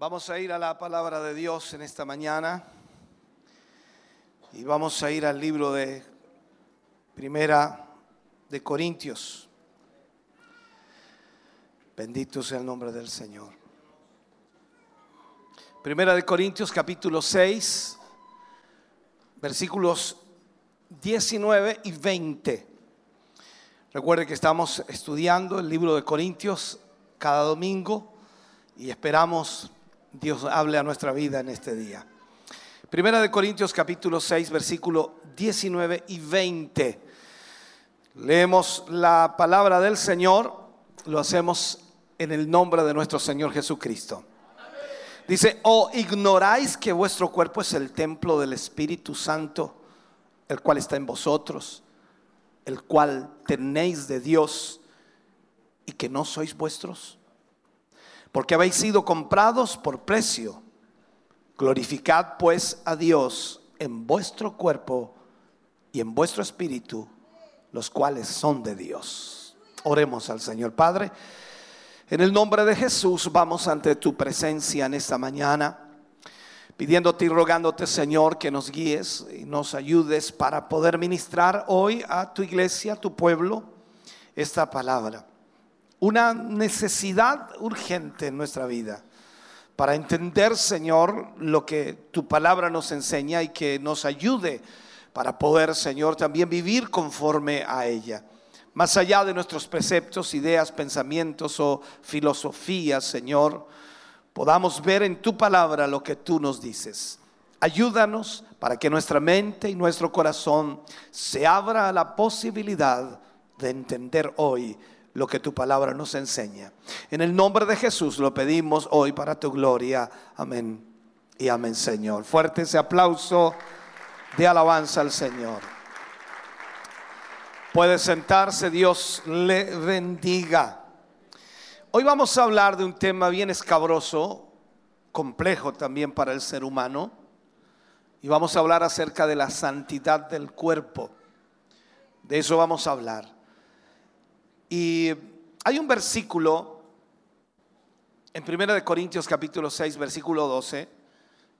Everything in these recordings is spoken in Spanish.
Vamos a ir a la palabra de Dios en esta mañana y vamos a ir al libro de Primera de Corintios. Bendito sea el nombre del Señor. Primera de Corintios capítulo 6, versículos 19 y 20. Recuerde que estamos estudiando el libro de Corintios cada domingo y esperamos Dios hable a nuestra vida en este día. Primera de Corintios capítulo 6, versículo 19 y 20. Leemos la palabra del Señor, lo hacemos en el nombre de nuestro Señor Jesucristo. Dice, o ignoráis que vuestro cuerpo es el templo del Espíritu Santo, el cual está en vosotros el cual tenéis de Dios y que no sois vuestros? Porque habéis sido comprados por precio. Glorificad pues a Dios en vuestro cuerpo y en vuestro espíritu, los cuales son de Dios. Oremos al Señor Padre. En el nombre de Jesús vamos ante tu presencia en esta mañana pidiéndote y rogándote, Señor, que nos guíes y nos ayudes para poder ministrar hoy a tu iglesia, a tu pueblo, esta palabra. Una necesidad urgente en nuestra vida para entender, Señor, lo que tu palabra nos enseña y que nos ayude para poder, Señor, también vivir conforme a ella. Más allá de nuestros preceptos, ideas, pensamientos o filosofías, Señor, podamos ver en tu palabra lo que tú nos dices. Ayúdanos para que nuestra mente y nuestro corazón se abra a la posibilidad de entender hoy lo que tu palabra nos enseña. En el nombre de Jesús lo pedimos hoy para tu gloria. Amén. Y amén, Señor. Fuerte ese aplauso de alabanza al Señor. Puede sentarse, Dios le bendiga. Hoy vamos a hablar de un tema bien escabroso, complejo también para el ser humano, y vamos a hablar acerca de la santidad del cuerpo. De eso vamos a hablar. Y hay un versículo en 1 de Corintios capítulo 6, versículo 12,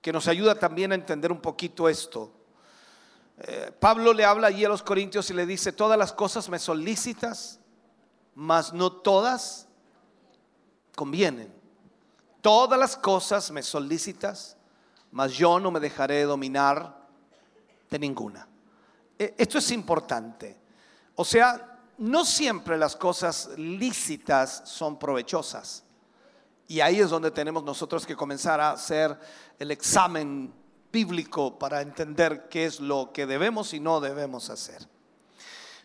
que nos ayuda también a entender un poquito esto. Eh, Pablo le habla allí a los corintios y le dice, todas las cosas me son lícitas, mas no todas convienen. Todas las cosas me son lícitas, mas yo no me dejaré dominar de ninguna. E, esto es importante. O sea, no siempre las cosas lícitas son provechosas. Y ahí es donde tenemos nosotros que comenzar a hacer el examen bíblico para entender qué es lo que debemos y no debemos hacer.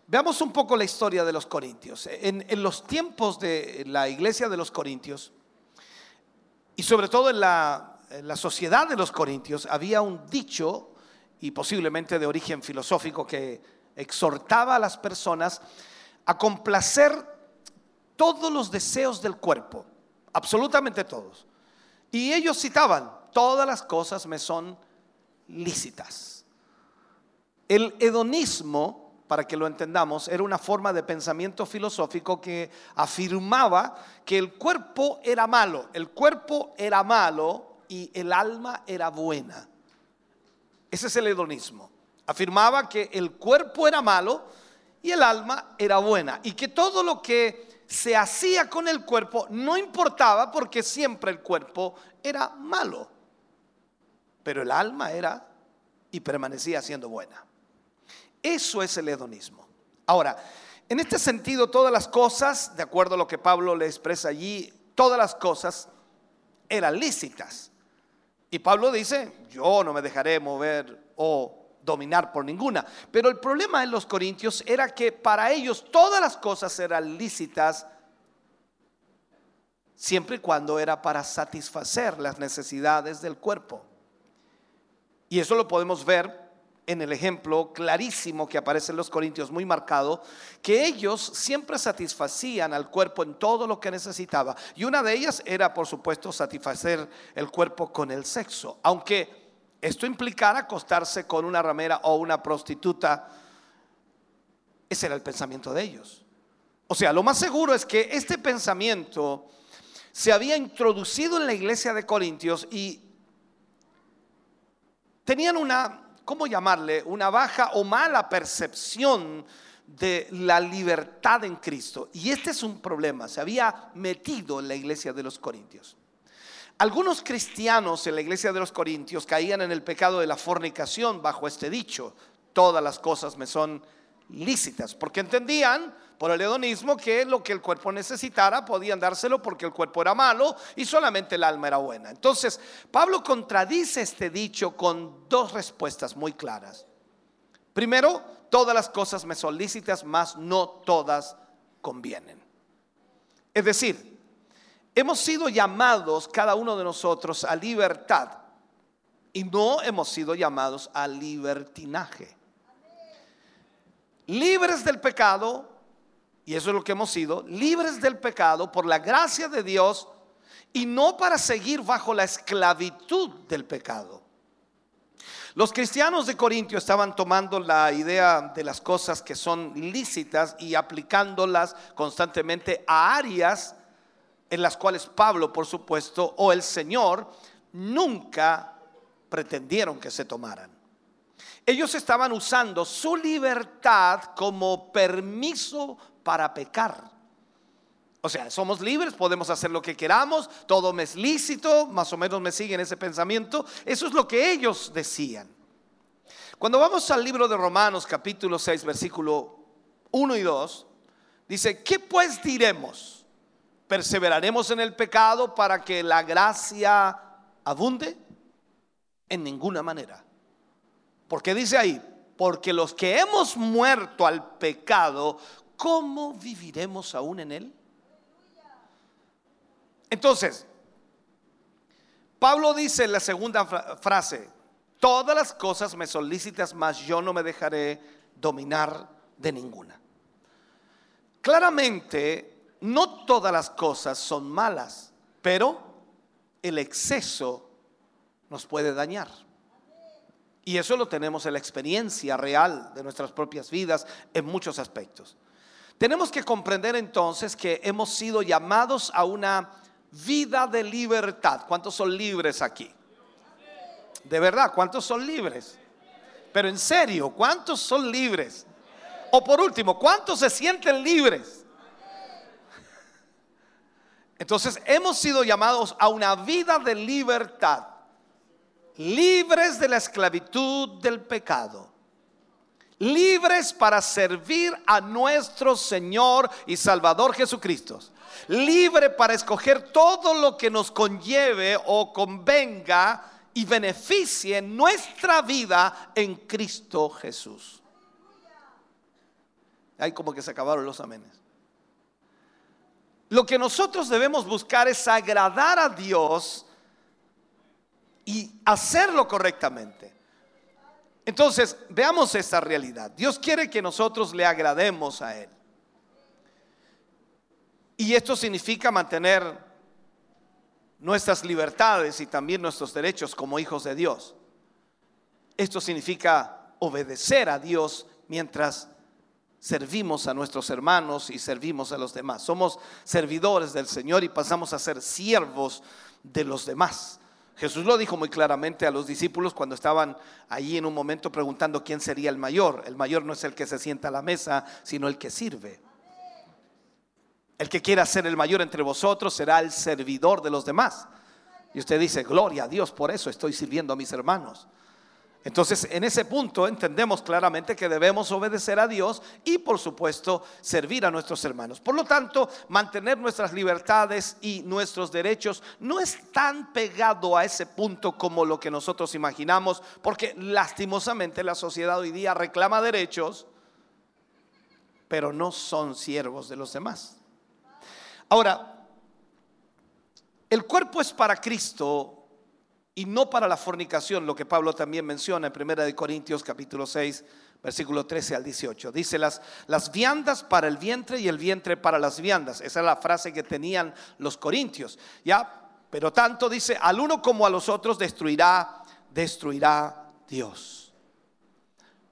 Veamos un poco la historia de los corintios. En, los tiempos de la iglesia de los corintios, y sobre todo en la, en la sociedad de los corintios, había un dicho, y posiblemente de origen filosófico, que exhortaba a las personas a complacer todos los deseos del cuerpo, absolutamente todos. Y ellos citaban, todas las cosas me son lícitas. El hedonismo para que lo entendamos, era una forma de pensamiento filosófico que afirmaba que el cuerpo era malo, el cuerpo era malo y el alma era buena. Ese es el hedonismo. Afirmaba que el cuerpo era malo y el alma era buena y que todo lo que se hacía con el cuerpo no importaba porque siempre el cuerpo era malo, pero el alma era y permanecía siendo buena. Eso es el hedonismo. Ahora, en este sentido, todas las cosas, de acuerdo a lo que Pablo le expresa allí, todas las cosas eran lícitas. Y Pablo dice, yo no me dejaré mover o dominar por ninguna. Pero el problema en los corintios era que para ellos todas las cosas eran lícitas siempre y cuando era para satisfacer las necesidades del cuerpo. Y eso lo podemos ver en el ejemplo clarísimo que aparece en los Corintios, muy marcado, que ellos siempre satisfacían al cuerpo en todo lo que necesitaba. Y una de ellas era, por supuesto, satisfacer el cuerpo con el sexo. Aunque esto implicara acostarse con una ramera o una prostituta, ese era el pensamiento de ellos. O sea, lo más seguro es que este pensamiento se había introducido en la iglesia de Corintios y tenían una, ¿cómo llamarle? Una baja o mala percepción de la libertad en Cristo. Y este es un problema, se había metido en la iglesia de los Corintios. Algunos cristianos en la iglesia de los Corintios caían en el pecado de la fornicación bajo este dicho, todas las cosas me son lícitas, porque entendían por el hedonismo que lo que el cuerpo necesitara podían dárselo porque el cuerpo era malo y solamente el alma era buena. Entonces, Pablo contradice este dicho con dos respuestas muy claras. Primero, todas las cosas me son lícitas, mas no todas convienen. Es decir, Hemos sido llamados cada uno de nosotros a libertad y no hemos sido llamados a libertinaje. Libres del pecado, y eso es lo que hemos sido, libres del pecado por la gracia de Dios y no para seguir bajo la esclavitud del pecado. Los cristianos de Corintio estaban tomando la idea de las cosas que son lícitas y aplicándolas constantemente a áreas en las cuales Pablo, por supuesto, o el Señor, nunca pretendieron que se tomaran. Ellos estaban usando su libertad como permiso para pecar. O sea, somos libres, podemos hacer lo que queramos, todo me es lícito, más o menos me siguen ese pensamiento. Eso es lo que ellos decían. Cuando vamos al libro de Romanos capítulo 6, versículo 1 y 2, dice, ¿qué pues diremos? ¿Perseveraremos en el pecado para que la gracia abunde? En ninguna manera. Porque dice ahí, porque los que hemos muerto al pecado, ¿cómo viviremos aún en él? Entonces, Pablo dice en la segunda frase, todas las cosas me son lícitas, mas yo no me dejaré dominar de ninguna. Claramente, no todas las cosas son malas, pero el exceso nos puede dañar. Y eso lo tenemos en la experiencia real de nuestras propias vidas en muchos aspectos. Tenemos que comprender entonces que hemos sido llamados a una vida de libertad. ¿Cuántos son libres aquí? De verdad, ¿cuántos son libres? Pero en serio, ¿cuántos son libres? O por último, ¿cuántos se sienten libres? Entonces hemos sido llamados a una vida de libertad, libres de la esclavitud del pecado, libres para servir a nuestro Señor y Salvador Jesucristo, libre para escoger todo lo que nos conlleve o convenga y beneficie nuestra vida en Cristo Jesús. Ahí como que se acabaron los amenes. Lo que nosotros debemos buscar es agradar a Dios y hacerlo correctamente. Entonces, veamos esta realidad. Dios quiere que nosotros le agrademos a Él. Y esto significa mantener nuestras libertades y también nuestros derechos como hijos de Dios. Esto significa obedecer a Dios mientras servimos a nuestros hermanos y servimos a los demás. Somos servidores del Señor y pasamos a ser siervos de los demás. Jesús lo dijo muy claramente a los discípulos cuando estaban allí en un momento preguntando quién sería el mayor. El mayor no es el que se sienta a la mesa, sino el que sirve. El que quiera ser el mayor entre vosotros será el servidor de los demás. Y usted dice, gloria a Dios, por eso estoy sirviendo a mis hermanos. Entonces, en ese punto entendemos claramente que debemos obedecer a Dios y, por supuesto, servir a nuestros hermanos. Por lo tanto, mantener nuestras libertades y nuestros derechos no es tan pegado a ese punto como lo que nosotros imaginamos, porque lastimosamente la sociedad hoy día reclama derechos, pero no son siervos de los demás. Ahora, el cuerpo es para Cristo y no para la fornicación, lo que Pablo también menciona en 1 Corintios capítulo 6, versículo 13 al 18. Dice las, las viandas para el vientre y el vientre para las viandas. Esa es la frase que tenían los corintios. Ya, pero tanto dice, al uno como a los otros destruirá, destruirá Dios.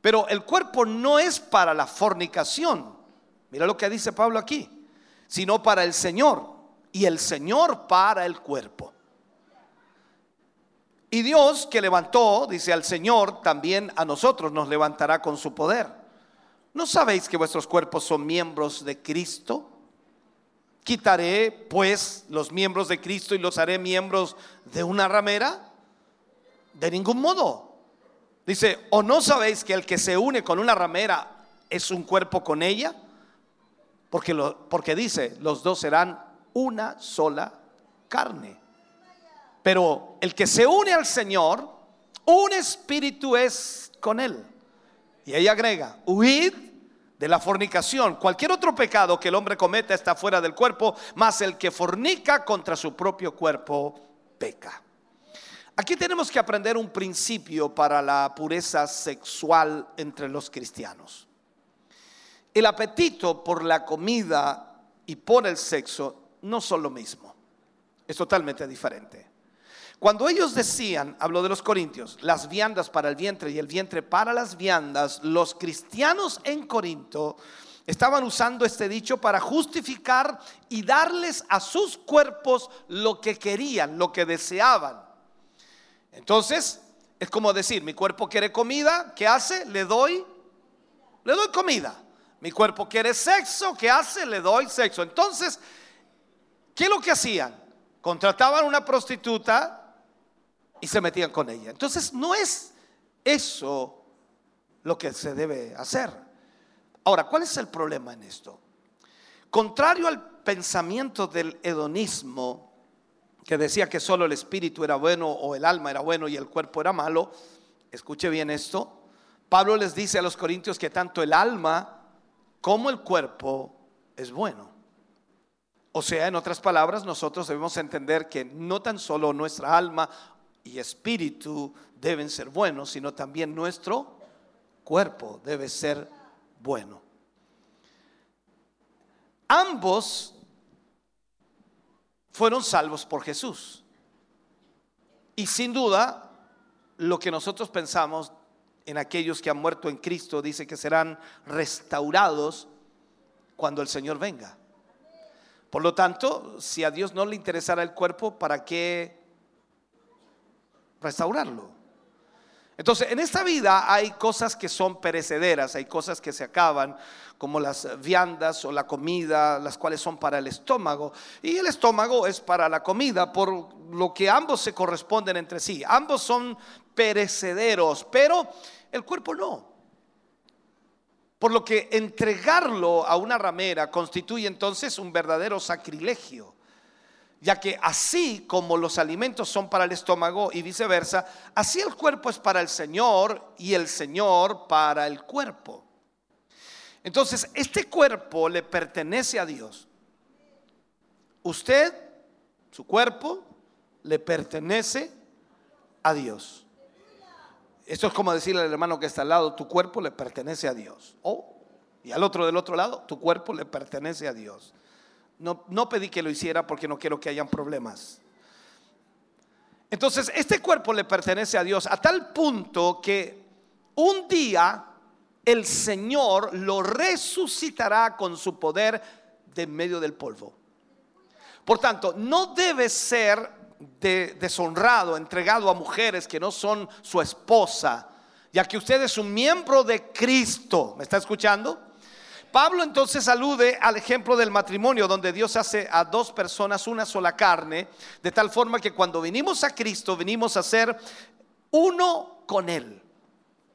Pero el cuerpo no es para la fornicación. Mira lo que dice Pablo aquí, sino para el Señor y el Señor para el cuerpo. Y Dios que levantó, dice al Señor, también a nosotros nos levantará con su poder. ¿No sabéis que vuestros cuerpos son miembros de Cristo? Quitaré pues los miembros de Cristo y los haré miembros de una ramera? De ningún modo. Dice, ¿o no sabéis que el que se une con una ramera es un cuerpo con ella? Porque, lo, porque dice, los dos serán una sola carne. Pero el que se une al Señor, un espíritu es con él. Y ella agrega, huid de la fornicación. Cualquier otro pecado que el hombre cometa está fuera del cuerpo, más el que fornica contra su propio cuerpo peca. Aquí tenemos que aprender un principio para la pureza sexual entre los cristianos. El apetito por la comida y por el sexo no son lo mismo. Es totalmente diferente. Cuando ellos decían, hablo de los corintios, las viandas para el vientre y el vientre para las viandas, los cristianos en Corinto estaban usando este dicho para justificar y darles a sus cuerpos lo que querían, lo que deseaban. Entonces, es como decir, mi cuerpo quiere comida, ¿qué hace? Le doy, le doy comida. Mi cuerpo quiere sexo, ¿qué hace? Le doy sexo. Entonces, ¿qué es lo que hacían? Contrataban una prostituta y se metían con ella. Entonces no es eso lo que se debe hacer. Ahora, ¿cuál es el problema en esto? Contrario al pensamiento del hedonismo, que decía que solo el espíritu era bueno o el alma era bueno y el cuerpo era malo, escuche bien esto, Pablo les dice a los corintios que tanto el alma como el cuerpo es bueno. O sea, en otras palabras, nosotros debemos entender que no tan solo nuestra alma y espíritu deben ser buenos, sino también nuestro cuerpo debe ser bueno. Ambos fueron salvos por Jesús. Y sin duda, lo que nosotros pensamos en aquellos que han muerto en Cristo dice que serán restaurados cuando el Señor venga. Por lo tanto, si a Dios no le interesara el cuerpo, ¿para qué restaurarlo. Entonces, en esta vida hay cosas que son perecederas, hay cosas que se acaban, como las viandas o la comida, las cuales son para el estómago. Y el estómago es para la comida, por lo que ambos se corresponden entre sí. Ambos son perecederos, pero el cuerpo no. Por lo que entregarlo a una ramera constituye entonces un verdadero sacrilegio ya que así como los alimentos son para el estómago y viceversa, así el cuerpo es para el Señor y el Señor para el cuerpo. Entonces, este cuerpo le pertenece a Dios. Usted, su cuerpo, le pertenece a Dios. Esto es como decirle al hermano que está al lado, tu cuerpo le pertenece a Dios. Oh, y al otro del otro lado, tu cuerpo le pertenece a Dios. No, pedí que lo hiciera porque no quiero que hayan problemas. Entonces, este cuerpo le pertenece a Dios a tal punto que un día el Señor lo resucitará con su poder de medio del polvo. Por tanto, no debe ser deshonrado, entregado a mujeres que no son su esposa, ya que usted es un miembro de Cristo. ¿Me está escuchando? Pablo entonces alude al ejemplo del matrimonio, donde Dios hace a dos personas una sola carne, de tal forma que cuando venimos a Cristo, venimos a ser uno con Él.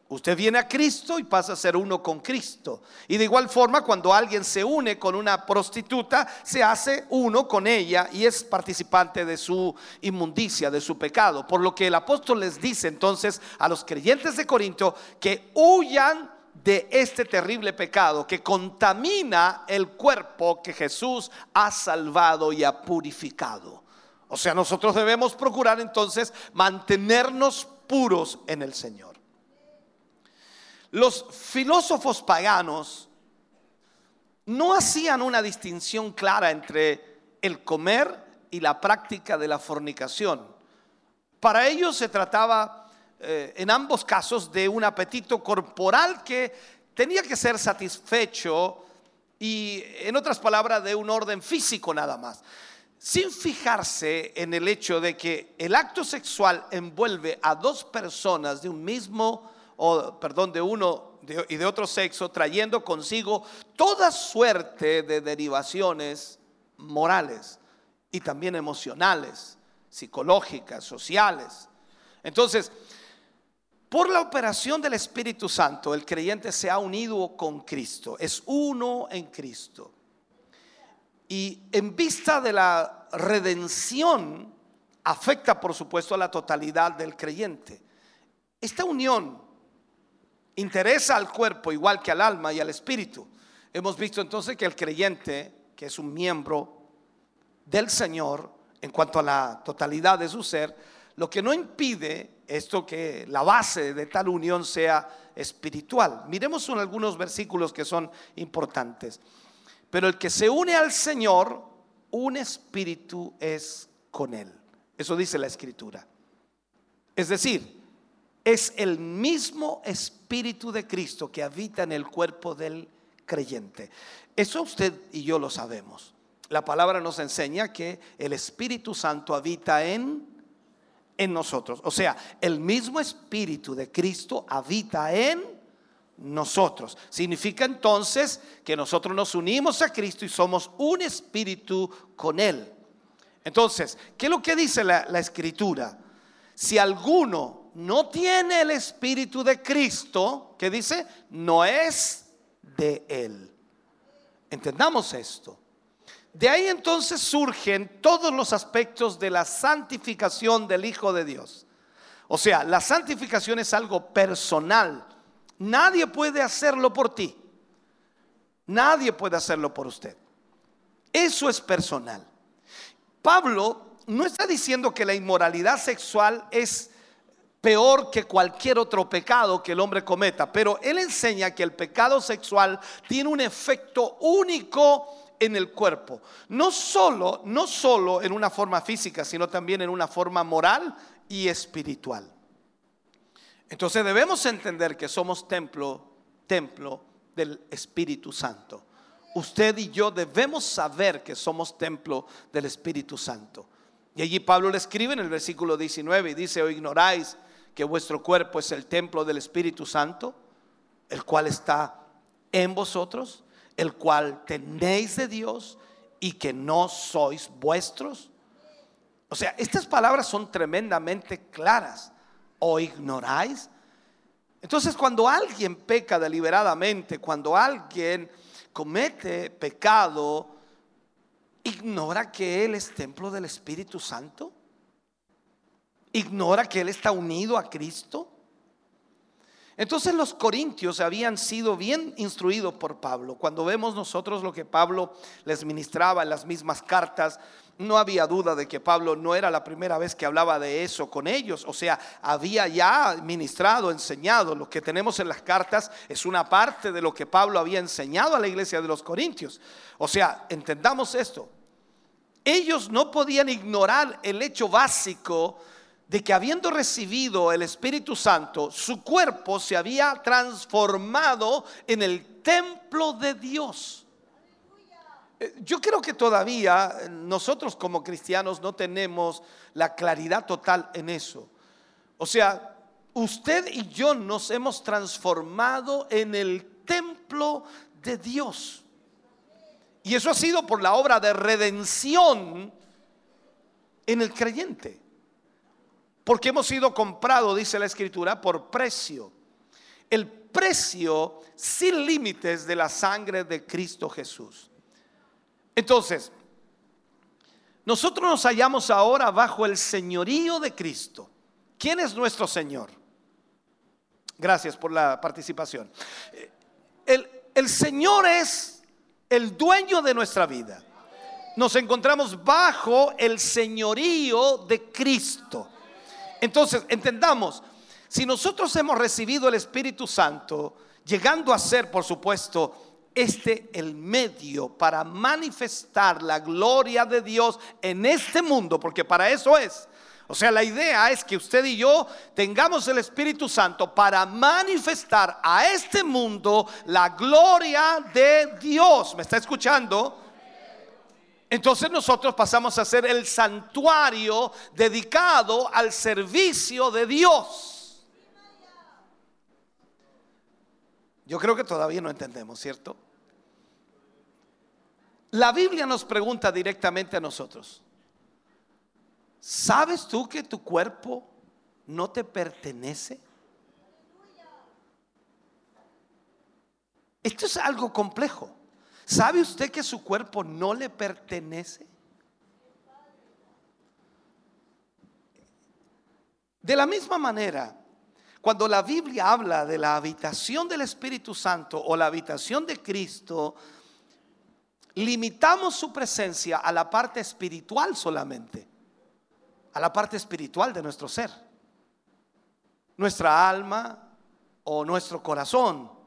Usted viene a Cristo y pasa a ser uno con Cristo. Y de igual forma, cuando alguien se une con una prostituta, se hace uno con ella y es participante de su inmundicia, de su pecado. Por lo que el apóstol les dice entonces a los creyentes de Corinto que huyan de este terrible pecado que contamina el cuerpo que Jesús ha salvado y ha purificado. O sea, nosotros debemos procurar entonces mantenernos puros en el Señor. Los filósofos paganos no hacían una distinción clara entre el comer y la práctica de la fornicación. Para ellos se trataba eh, en ambos casos de un apetito corporal que tenía que ser satisfecho y en otras palabras de un orden físico nada más. sin fijarse en el hecho de que el acto sexual envuelve a dos personas de un mismo, o perdón, de uno y de otro sexo, trayendo consigo toda suerte de derivaciones morales y también emocionales, psicológicas, sociales. Entonces, por la operación del Espíritu Santo, el creyente se ha unido con Cristo, es uno en Cristo. Y en vista de la redención, afecta por supuesto a la totalidad del creyente. Esta unión interesa al cuerpo igual que al alma y al espíritu. Hemos visto entonces que el creyente, que es un miembro del Señor en cuanto a la totalidad de su ser, lo que no impide esto que la base de tal unión sea espiritual. Miremos algunos versículos que son importantes. Pero el que se une al Señor, un espíritu es con él. Eso dice la escritura. Es decir, es el mismo espíritu de Cristo que habita en el cuerpo del creyente. Eso usted y yo lo sabemos. La palabra nos enseña que el Espíritu Santo habita en en nosotros. O sea, el mismo espíritu de Cristo habita en nosotros. Significa entonces que nosotros nos unimos a Cristo y somos un espíritu con Él. Entonces, ¿qué es lo que dice la, escritura? Si alguno no tiene el espíritu de Cristo, ¿qué dice? No es de Él. Entendamos esto. De ahí entonces surgen todos los aspectos de la santificación del Hijo de Dios. O sea, la santificación es algo personal Nadie puede hacerlo por ti. Nadie puede hacerlo por usted. Eso es personal. Pablo no está diciendo que la inmoralidad sexual es peor que cualquier otro pecado que el hombre cometa, pero él enseña que el pecado sexual tiene un efecto único en el cuerpo, no solo no solo en una forma física, sino también en una forma moral y espiritual. Entonces debemos entender que somos templo, templo del Espíritu Santo. Usted y yo debemos saber que somos templo del Espíritu Santo. Y allí Pablo le escribe en el versículo 19 y dice, ¿o ignoráis que vuestro cuerpo es el templo del Espíritu Santo, el cual está en vosotros, el cual tenéis de Dios y que no sois vuestros? O sea, estas palabras son tremendamente claras o ignoráis? Entonces cuando alguien peca deliberadamente, cuando alguien comete pecado, ¿ignora que Él es templo del Espíritu Santo? ¿Ignora que Él está unido a Cristo? Entonces los corintios habían sido bien instruidos por Pablo. Cuando vemos nosotros lo que Pablo les ministraba en las mismas cartas, no había duda de que Pablo no era la primera vez que hablaba de eso con ellos. O sea, había ya ministrado, enseñado. Lo que tenemos en las cartas es una parte de lo que Pablo había enseñado a la iglesia de los Corintios. O sea, entendamos esto. Ellos no podían ignorar el hecho básico de que habiendo recibido el Espíritu Santo, su cuerpo se había transformado en el templo de Dios. Eh, yo creo que todavía eh, nosotros como cristianos no tenemos la claridad total en eso. O sea, usted y yo nos hemos transformado en el templo de Dios. Y eso ha sido por la obra de redención en el creyente. Porque hemos sido comprados, dice la escritura, por precio. El precio sin límites de la sangre de Cristo Jesús. Entonces, nosotros nos hallamos ahora bajo el señorío de Cristo. ¿Quién es nuestro Señor? Gracias por la participación. El, el Señor es el dueño de nuestra vida. Nos encontramos bajo el señorío de Cristo. Entonces, entendamos, si nosotros hemos recibido el Espíritu Santo, llegando a ser, por supuesto, este el medio para manifestar la gloria de Dios en este mundo, porque para eso es. O sea, la idea es que usted y yo tengamos el Espíritu Santo para manifestar a este mundo la gloria de Dios. ¿Me está escuchando? Entonces nosotros pasamos a ser el santuario dedicado al servicio de Dios. Yo creo que todavía no entendemos, ¿cierto? La Biblia nos pregunta directamente a nosotros, ¿sabes tú que tu cuerpo no te pertenece? Esto es algo complejo. ¿Sabe usted que su cuerpo no le pertenece? De la misma manera, cuando la Biblia habla de la habitación del Espíritu Santo o la habitación de Cristo, limitamos su presencia a la parte espiritual solamente, a la parte espiritual de nuestro ser, nuestra alma o nuestro corazón.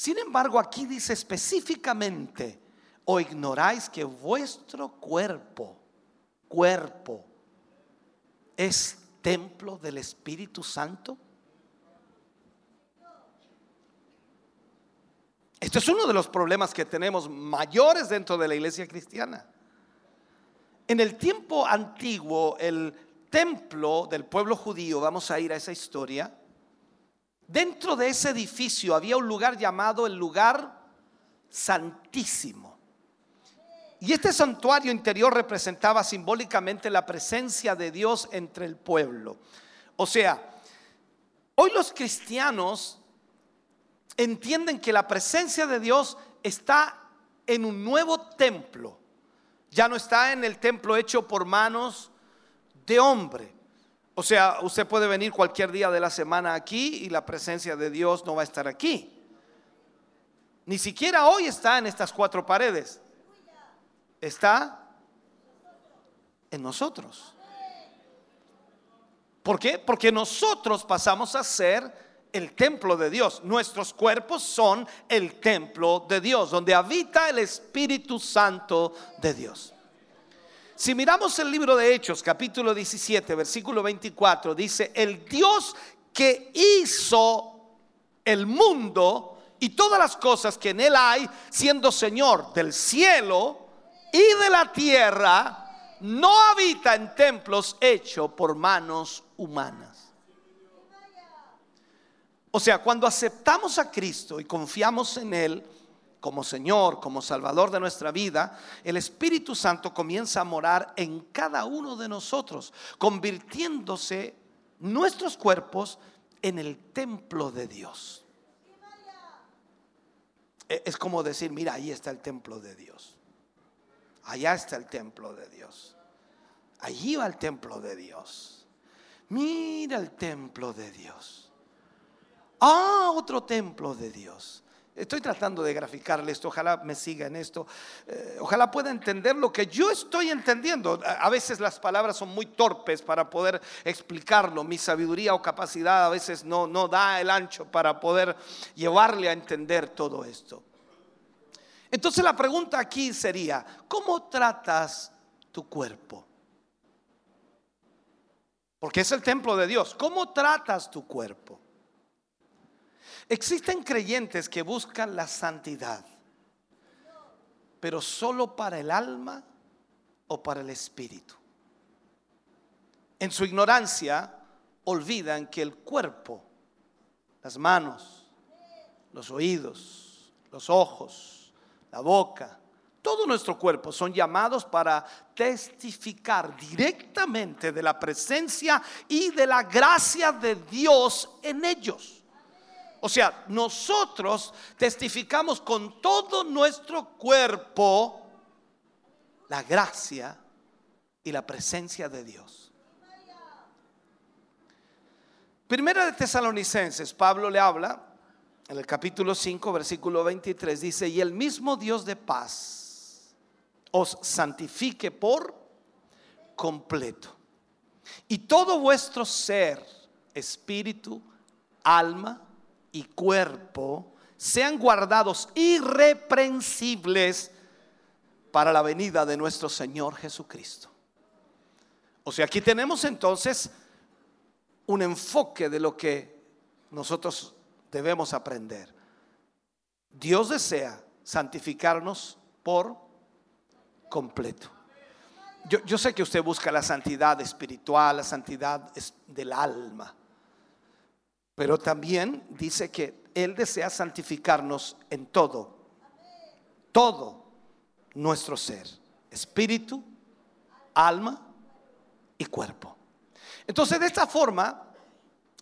Sin embargo, aquí dice específicamente, o ignoráis que vuestro cuerpo, cuerpo, es templo del Espíritu Santo. Esto es uno de los problemas que tenemos mayores dentro de la iglesia cristiana. En el tiempo antiguo, el templo del pueblo judío, vamos a ir a esa historia, Dentro de ese edificio había un lugar llamado el lugar santísimo. Y este santuario interior representaba simbólicamente la presencia de Dios entre el pueblo. O sea, hoy los cristianos entienden que la presencia de Dios está en un nuevo templo. Ya no está en el templo hecho por manos de hombre. O sea, usted puede venir cualquier día de la semana aquí y la presencia de Dios no va a estar aquí. Ni siquiera hoy está en estas cuatro paredes. Está en nosotros. ¿Por qué? Porque nosotros pasamos a ser el templo de Dios. Nuestros cuerpos son el templo de Dios, donde habita el Espíritu Santo de Dios. Si miramos el libro de Hechos, capítulo 17, versículo 24, dice, el Dios que hizo el mundo y todas las cosas que en él hay, siendo Señor del cielo y de la tierra, no habita en templos hechos por manos humanas. O sea, cuando aceptamos a Cristo y confiamos en Él, como Señor, como Salvador de nuestra vida, el Espíritu Santo comienza a morar en cada uno de nosotros, convirtiéndose nuestros cuerpos en el templo de Dios. E, es como decir, mira, ahí está el templo de Dios. Allá está el templo de Dios. Allí va el templo de Dios. Mira el templo de Dios. Ah, otro templo de Dios. Estoy tratando de graficarle esto, ojalá me siga en esto, eh, ojalá pueda entender lo que yo estoy entendiendo. A veces las palabras son muy torpes para poder explicarlo, mi sabiduría o capacidad a veces no, no da el ancho para poder llevarle a entender todo esto. Entonces la pregunta aquí sería, ¿cómo tratas tu cuerpo? Porque es el templo de Dios. ¿Cómo tratas tu cuerpo? Existen creyentes que buscan la santidad, pero solo para el alma o para el espíritu. En su ignorancia olvidan que el cuerpo, las manos, los oídos, los ojos, la boca, todo nuestro cuerpo son llamados para testificar directamente de la presencia y de la gracia de Dios en ellos. O sea, nosotros testificamos con todo nuestro cuerpo la gracia y la presencia de Dios. Primera de Tesalonicenses, Pablo le habla en el capítulo 5, versículo 23, dice, y el mismo Dios de paz os santifique por completo. Y todo vuestro ser, espíritu, alma, y cuerpo sean guardados irreprensibles para la venida de nuestro Señor Jesucristo. O sea, aquí tenemos entonces un enfoque de lo que nosotros debemos aprender. Dios desea santificarnos por completo. Yo, yo, sé que usted busca la santidad espiritual, la santidad del alma, pero también dice que Él desea santificarnos en todo, todo nuestro ser, espíritu, alma y cuerpo. Entonces, de esta forma,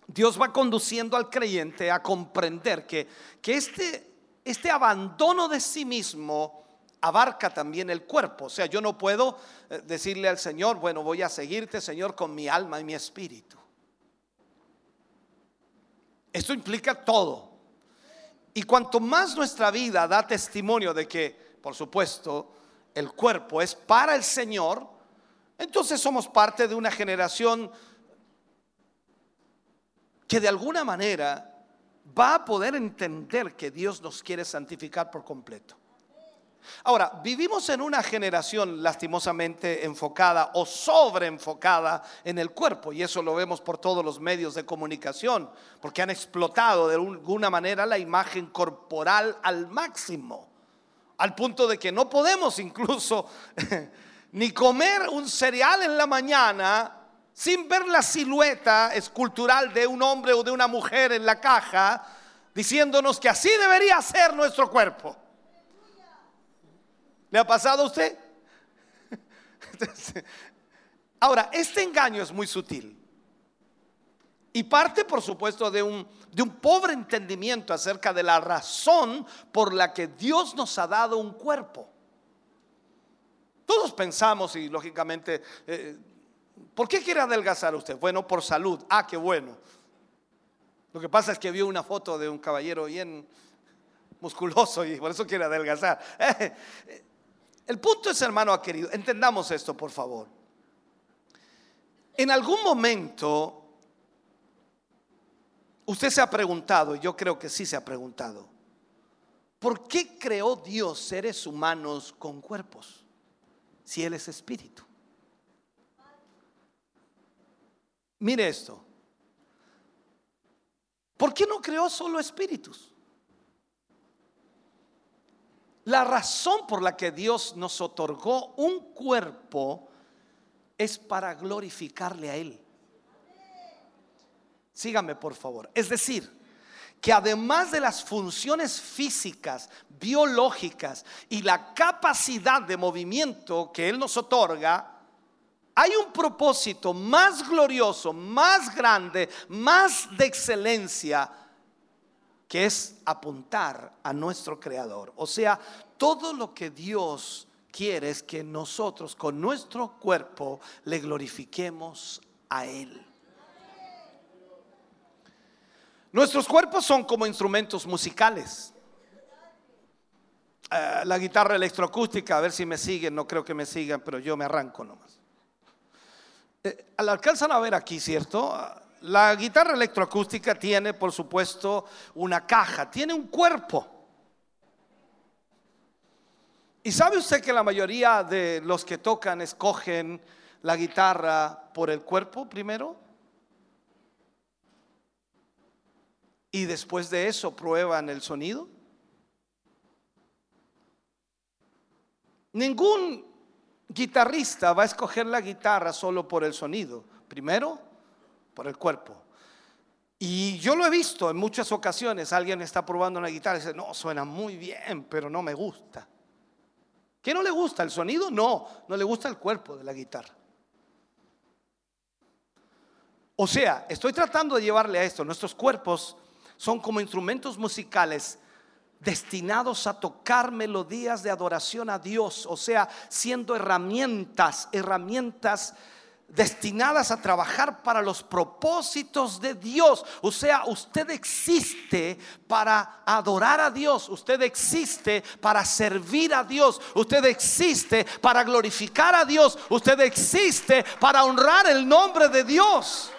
Dios va conduciendo al creyente a comprender que, que este, este abandono de sí mismo abarca también el cuerpo. O sea, yo no puedo eh, decirle al Señor, bueno, voy a seguirte, Señor, con mi alma y mi espíritu. Esto implica todo. Y cuanto más nuestra vida da testimonio de que, por supuesto, el cuerpo es para el Señor, entonces somos parte de una generación que de alguna manera va a poder entender que Dios nos quiere santificar por completo. Ahora, vivimos en una generación lastimosamente enfocada o sobreenfocada en el cuerpo, y eso lo vemos por todos los medios de comunicación, porque han explotado de alguna manera la imagen corporal al máximo, al punto de que no podemos incluso ni comer un cereal en la mañana sin ver la silueta escultural de un hombre o de una mujer en la caja, diciéndonos que así debería ser nuestro cuerpo. ¿Le ha pasado a usted? Ahora, este engaño es muy sutil. Y parte, por supuesto, de un, de un, pobre entendimiento acerca de la razón por la que Dios nos ha dado un cuerpo. Todos pensamos, y lógicamente eh, ¿Por qué quiere adelgazar usted? Bueno, por salud. Ah, qué bueno. Lo que pasa es que vio una foto de un caballero bien musculoso y por eso quiere adelgazar. El punto es, hermano querido, entendamos esto, por favor. En algún momento, usted se ha preguntado, y yo creo que sí se ha preguntado, ¿por qué creó Dios seres humanos con cuerpos si Él es espíritu? Mire esto. ¿Por qué no creó solo espíritus? La razón por la que Dios nos otorgó un cuerpo es para glorificarle a Él. Sígame por favor. Es decir, que además de las funciones físicas, biológicas y la capacidad de movimiento que Él nos otorga, hay un propósito más glorioso, más grande, más de excelencia, que es apuntar a nuestro Creador. O sea, todo lo que Dios quiere es que nosotros con nuestro cuerpo le glorifiquemos a Él. Nuestros cuerpos son como instrumentos musicales. Eh, la guitarra electroacústica, a ver si me siguen, no creo que me sigan, pero yo me arranco nomás. Eh, la alcanzan a ver aquí, ¿cierto? La guitarra electroacústica tiene, por supuesto, una caja, tiene un cuerpo. ¿Y sabe usted que la mayoría de los que tocan escogen la guitarra por el cuerpo primero? Y después de eso prueban el sonido. Ningún guitarrista va a escoger la guitarra solo por el sonido, primero por el cuerpo. Y yo lo he visto en muchas ocasiones, alguien está probando una guitarra y dice, no, suena muy bien, pero no me gusta. ¿Qué no le gusta? ¿El sonido? No, no le gusta el cuerpo de la guitarra. O sea, estoy tratando de llevarle a esto, nuestros cuerpos son como instrumentos musicales destinados a tocar melodías de adoración a Dios, o sea, siendo herramientas, herramientas destinadas a trabajar para los propósitos de Dios. O sea, usted existe para adorar a Dios, usted existe para servir a Dios, usted existe para glorificar a Dios, usted existe para honrar el nombre de Dios.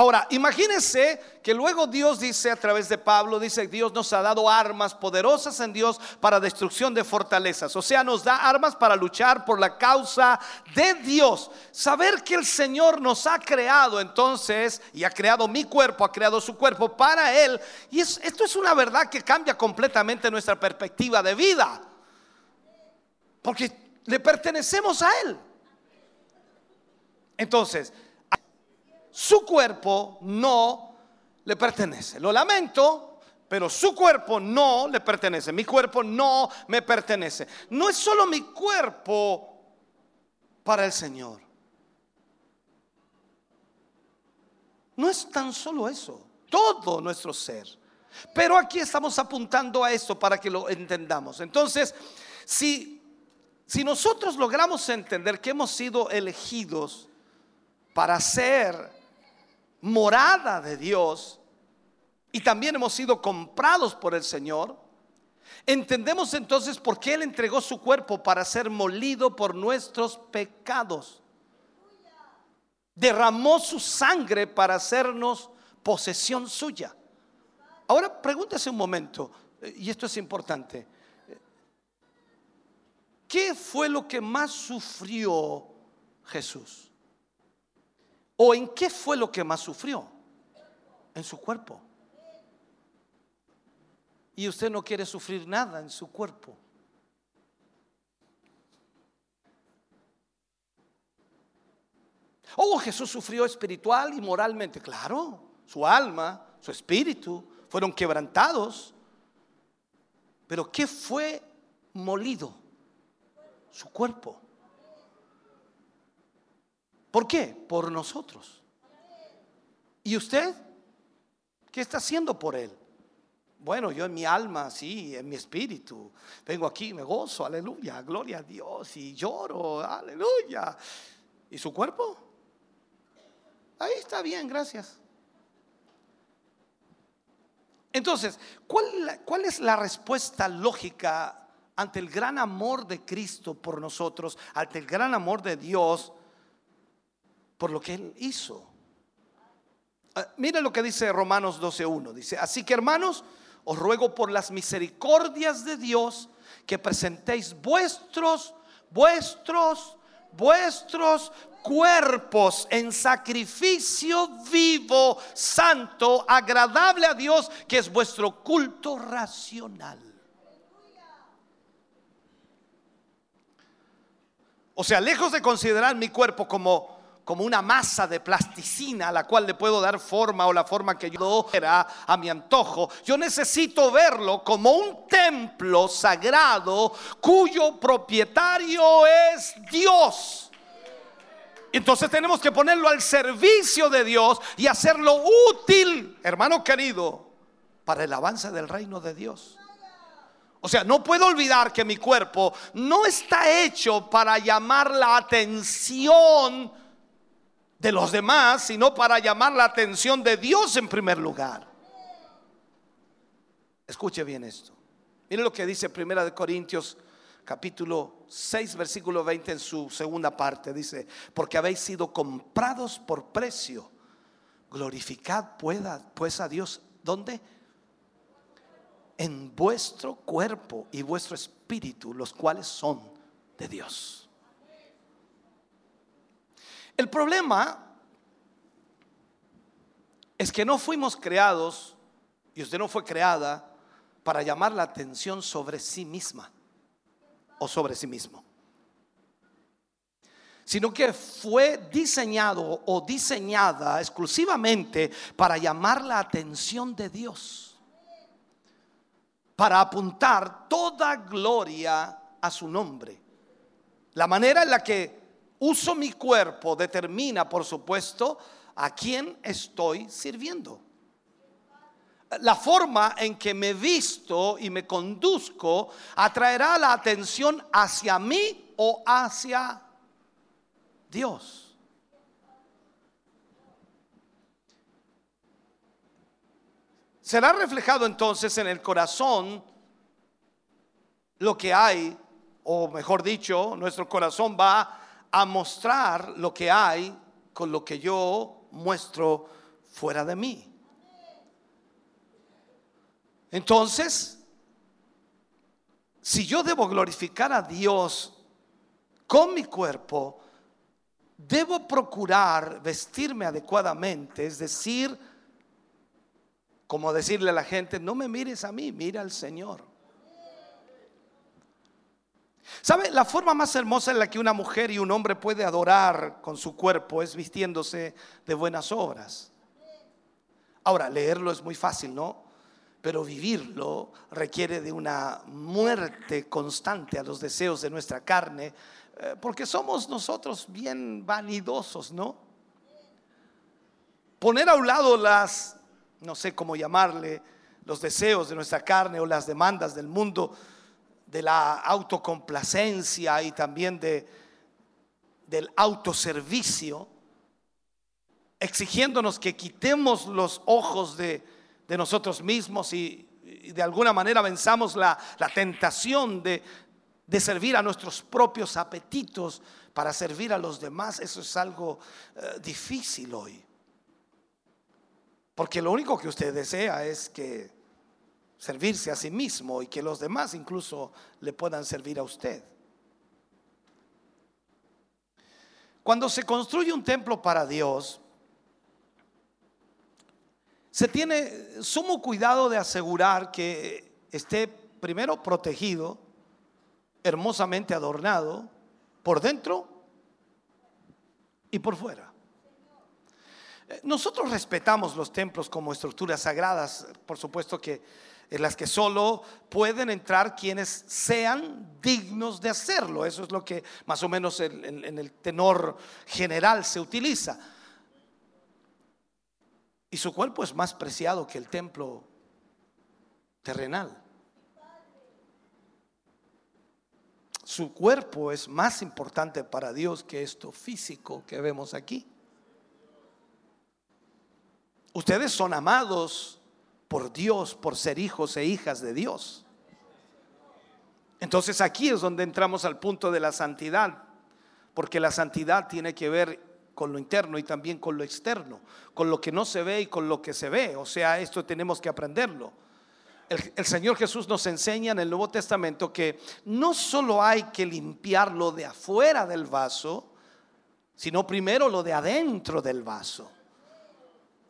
Ahora, imagínense que luego Dios dice a través de Pablo, dice Dios nos ha dado armas poderosas en Dios para destrucción de fortalezas. O sea, nos da armas para luchar por la causa de Dios. Saber que el Señor nos ha creado entonces, y ha creado mi cuerpo, ha creado su cuerpo para Él. Y esto es una verdad que cambia completamente nuestra perspectiva de vida. Porque le pertenecemos a Él. Entonces, su cuerpo no le pertenece. Lo lamento, pero su cuerpo no le pertenece. Mi cuerpo no me pertenece. No es solo mi cuerpo para el Señor. No es tan solo eso, todo nuestro ser. Pero aquí estamos apuntando a esto para que lo entendamos. Entonces, si, si nosotros logramos entender que hemos sido elegidos para ser morada de Dios y también hemos sido comprados por el Señor, entendemos entonces por qué Él entregó su cuerpo para ser molido por nuestros pecados. Derramó su sangre para hacernos posesión suya. Ahora pregúntese un momento, y esto es importante. ¿Qué fue lo que más sufrió Jesús? ¿O en qué fue lo que más sufrió? En su cuerpo. Y usted no quiere sufrir nada en su cuerpo. Oh, Jesús sufrió espiritual y moralmente. Claro, su alma, su espíritu fueron quebrantados. Pero ¿qué fue molido? Su cuerpo. ¿Por qué? Por nosotros. ¿Y usted? ¿Qué está haciendo por él? Bueno, yo en mi alma, sí, en mi espíritu, vengo aquí, me gozo, aleluya, gloria a Dios, y lloro, aleluya. ¿Y su cuerpo? Ahí está bien, gracias. Entonces, ¿cuál, ¿cuál, es la respuesta lógica ante el gran amor de Cristo por nosotros, ante el gran amor de Dios por lo que Él hizo. Ah, Miren lo que dice Romanos 12.1. Dice, así que hermanos, os ruego por las misericordias de Dios que presentéis vuestros, vuestros, vuestros cuerpos en sacrificio vivo, santo, agradable a Dios, que es vuestro culto racional. O sea, lejos de considerar mi cuerpo como como una masa de plasticina a la cual le puedo dar forma o la forma que yo quiera a mi antojo. Yo necesito verlo como un templo sagrado cuyo propietario es Dios. Entonces tenemos que ponerlo al servicio de Dios y hacerlo útil, hermano querido, para el avance del reino de Dios. O sea, no puedo olvidar que mi cuerpo no está hecho para llamar la atención de los demás, sino para llamar la atención de Dios en primer lugar. Escuche bien esto. Mire lo que dice Primera de Corintios capítulo 6 versículo 20 en su segunda parte dice, porque habéis sido comprados por precio. Glorificad pueda, pues a Dios, ¿dónde? En vuestro cuerpo y vuestro espíritu, los cuales son de Dios. El problema es que no fuimos creados, y usted no fue creada, para llamar la atención sobre sí misma o sobre sí mismo, sino que fue diseñado o diseñada exclusivamente para llamar la atención de Dios, para apuntar toda gloria a su nombre. La manera en la que uso mi cuerpo determina, por supuesto, a quién estoy sirviendo. La forma en que me visto y me conduzco atraerá la atención hacia mí o hacia Dios. Será reflejado entonces en el corazón lo que hay, o mejor dicho, nuestro corazón va a mostrar lo que hay con lo que yo muestro fuera de mí. Entonces, si yo debo glorificar a Dios con mi cuerpo, debo procurar vestirme adecuadamente, es decir, como decirle a la gente, no me mires a mí, mira al Señor. ¿Sabe? La forma más hermosa en la que una mujer y un hombre puede adorar con su cuerpo es vistiéndose de buenas obras. Ahora, leerlo es muy fácil, ¿no? Pero vivirlo requiere de una muerte constante a los deseos de nuestra carne, eh, porque somos nosotros bien vanidosos, ¿no? Poner a un lado las, no sé cómo llamarle, los deseos de nuestra carne o las demandas del mundo, de la autocomplacencia y también de, del autoservicio, exigiéndonos que quitemos los ojos de, nosotros mismos y, de alguna manera venzamos la, tentación de, de, servir a nuestros propios apetitos para servir a los demás, eso es algo eh, difícil hoy. Porque lo único que usted desea es que servirse a sí mismo y que los demás incluso le puedan servir a usted. Cuando se construye un templo para Dios, se tiene sumo cuidado de asegurar que esté primero protegido, hermosamente adornado, por dentro y por fuera. Nosotros respetamos los templos como estructuras sagradas, por supuesto que en las que solo pueden entrar quienes sean dignos de hacerlo. Eso es lo que más o menos en, el tenor general se utiliza. Y su cuerpo es más preciado que el templo terrenal. Su cuerpo es más importante para Dios que esto físico que vemos aquí. Ustedes son amados por Dios, por ser hijos e hijas de Dios. Entonces aquí es donde entramos al punto de la santidad, porque la santidad tiene que ver con lo interno y también con lo externo, con lo que no se ve y con lo que se ve. O sea, esto tenemos que aprenderlo. El, Señor Jesús nos enseña en el Nuevo Testamento que no solo hay que limpiar lo de afuera del vaso, sino primero lo de adentro del vaso.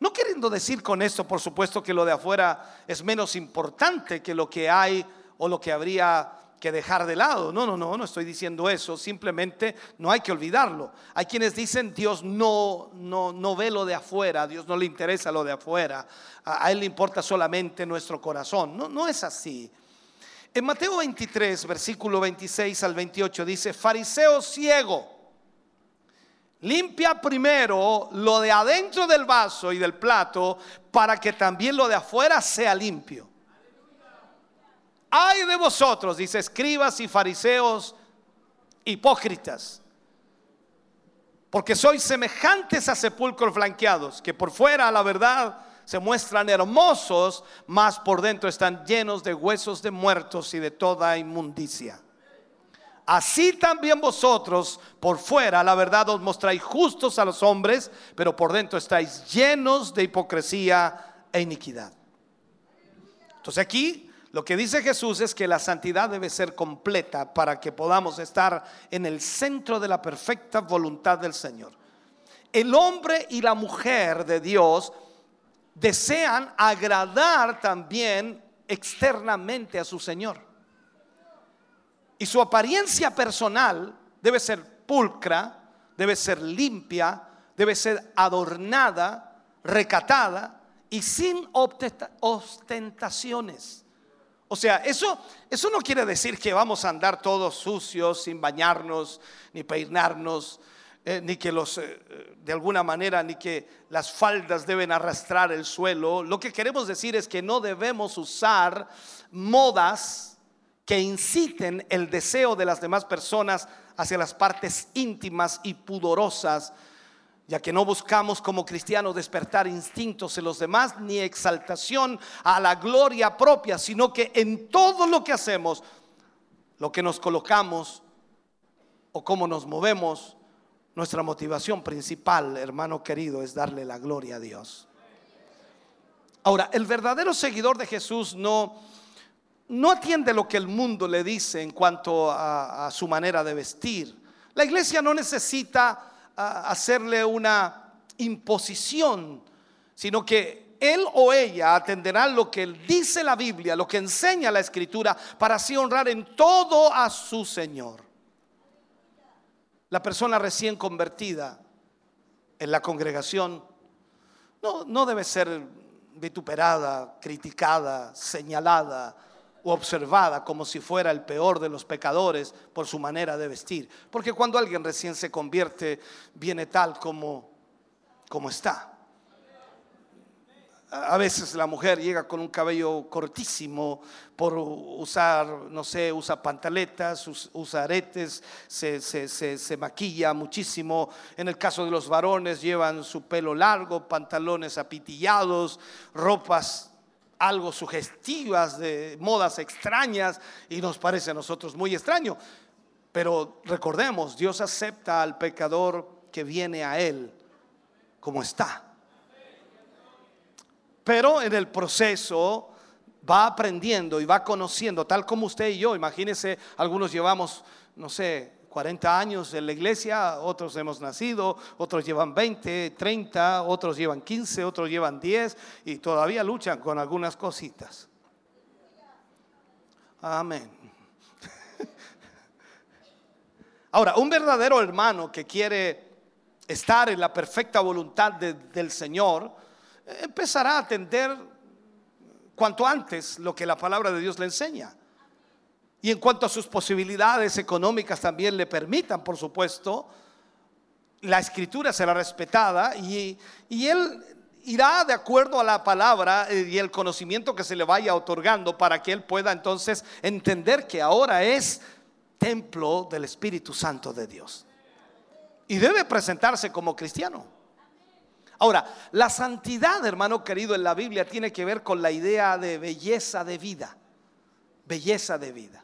No queriendo decir con esto, por supuesto, que lo de afuera es menos importante que lo que hay o lo que habría que dejar de lado. No, no, no, no estoy diciendo eso. Simplemente no hay que olvidarlo. Hay quienes dicen Dios no, no, no ve lo de afuera, Dios no le interesa lo de afuera, a, a Él le importa solamente nuestro corazón. No, no es así. En Mateo 23, versículo 26 al 28 dice, fariseo ciego Limpia primero lo de adentro del vaso y del plato para que también lo de afuera sea limpio. Ay de vosotros, dice escribas y fariseos hipócritas, porque sois semejantes a sepulcros blanqueados, que por fuera, la verdad, se muestran hermosos, mas por dentro están llenos de huesos de muertos y de toda inmundicia. Así también vosotros por fuera, la verdad, os mostráis justos a los hombres, pero por dentro estáis llenos de hipocresía e iniquidad. Entonces aquí lo que dice Jesús es que la santidad debe ser completa para que podamos estar en el centro de la perfecta voluntad del Señor. El hombre y la mujer de Dios desean agradar también externamente a su Señor. Y su apariencia personal debe ser pulcra, debe ser limpia, debe ser adornada, recatada y sin ostentaciones. O sea, eso, eso no quiere decir que vamos a andar todos sucios, sin bañarnos, ni peinarnos, eh, ni que los, eh, de alguna manera, ni que las faldas deben arrastrar el suelo. Lo que queremos decir es que no debemos usar modas que inciten el deseo de las demás personas hacia las partes íntimas y pudorosas, ya que no buscamos como cristianos despertar instintos en los demás ni exaltación a la gloria propia, sino que en todo lo que hacemos, lo que nos colocamos o cómo nos movemos, nuestra motivación principal, hermano querido, es darle la gloria a Dios. Ahora, el verdadero seguidor de Jesús no, no atiende lo que el mundo le dice en cuanto a, su manera de vestir. La iglesia no necesita hacerle una imposición, sino que él o ella atenderá lo que dice la Biblia, lo que enseña la Escritura, para así honrar en todo a su Señor. La persona recién convertida en la congregación no, no debe ser vituperada, criticada, señalada o observada como si fuera el peor de los pecadores por su manera de vestir. Porque cuando alguien recién se convierte, viene tal como, como está. A veces la mujer llega con un cabello cortísimo por usar, no sé, usa pantaletas, usa aretes, se, se, maquilla muchísimo. En el caso de los varones llevan su pelo largo, pantalones apitillados, ropas algo sugestivas de modas extrañas y nos parece a nosotros muy extraño. Pero recordemos, Dios acepta al pecador que viene a Él como está pero en el proceso va aprendiendo y va conociendo, tal como usted y yo. Imagínense, algunos llevamos, no sé, 40 años en la iglesia, otros hemos nacido, otros llevan 20, 30, otros llevan 15, otros llevan 10 y todavía luchan con algunas cositas. Amén. Ahora, un verdadero hermano que quiere estar en la perfecta voluntad del Señor, empezará a atender cuanto antes lo que la palabra de Dios le enseña. Y en cuanto a sus posibilidades económicas también le permitan, por supuesto, la escritura será respetada y, él irá de acuerdo a la palabra eh, y el conocimiento que se le vaya otorgando para que él pueda entonces entender que ahora es templo del Espíritu Santo de Dios. Y debe presentarse como cristiano. Ahora, la santidad, hermano querido, en la Biblia tiene que ver con la idea de belleza de vida. Belleza de vida.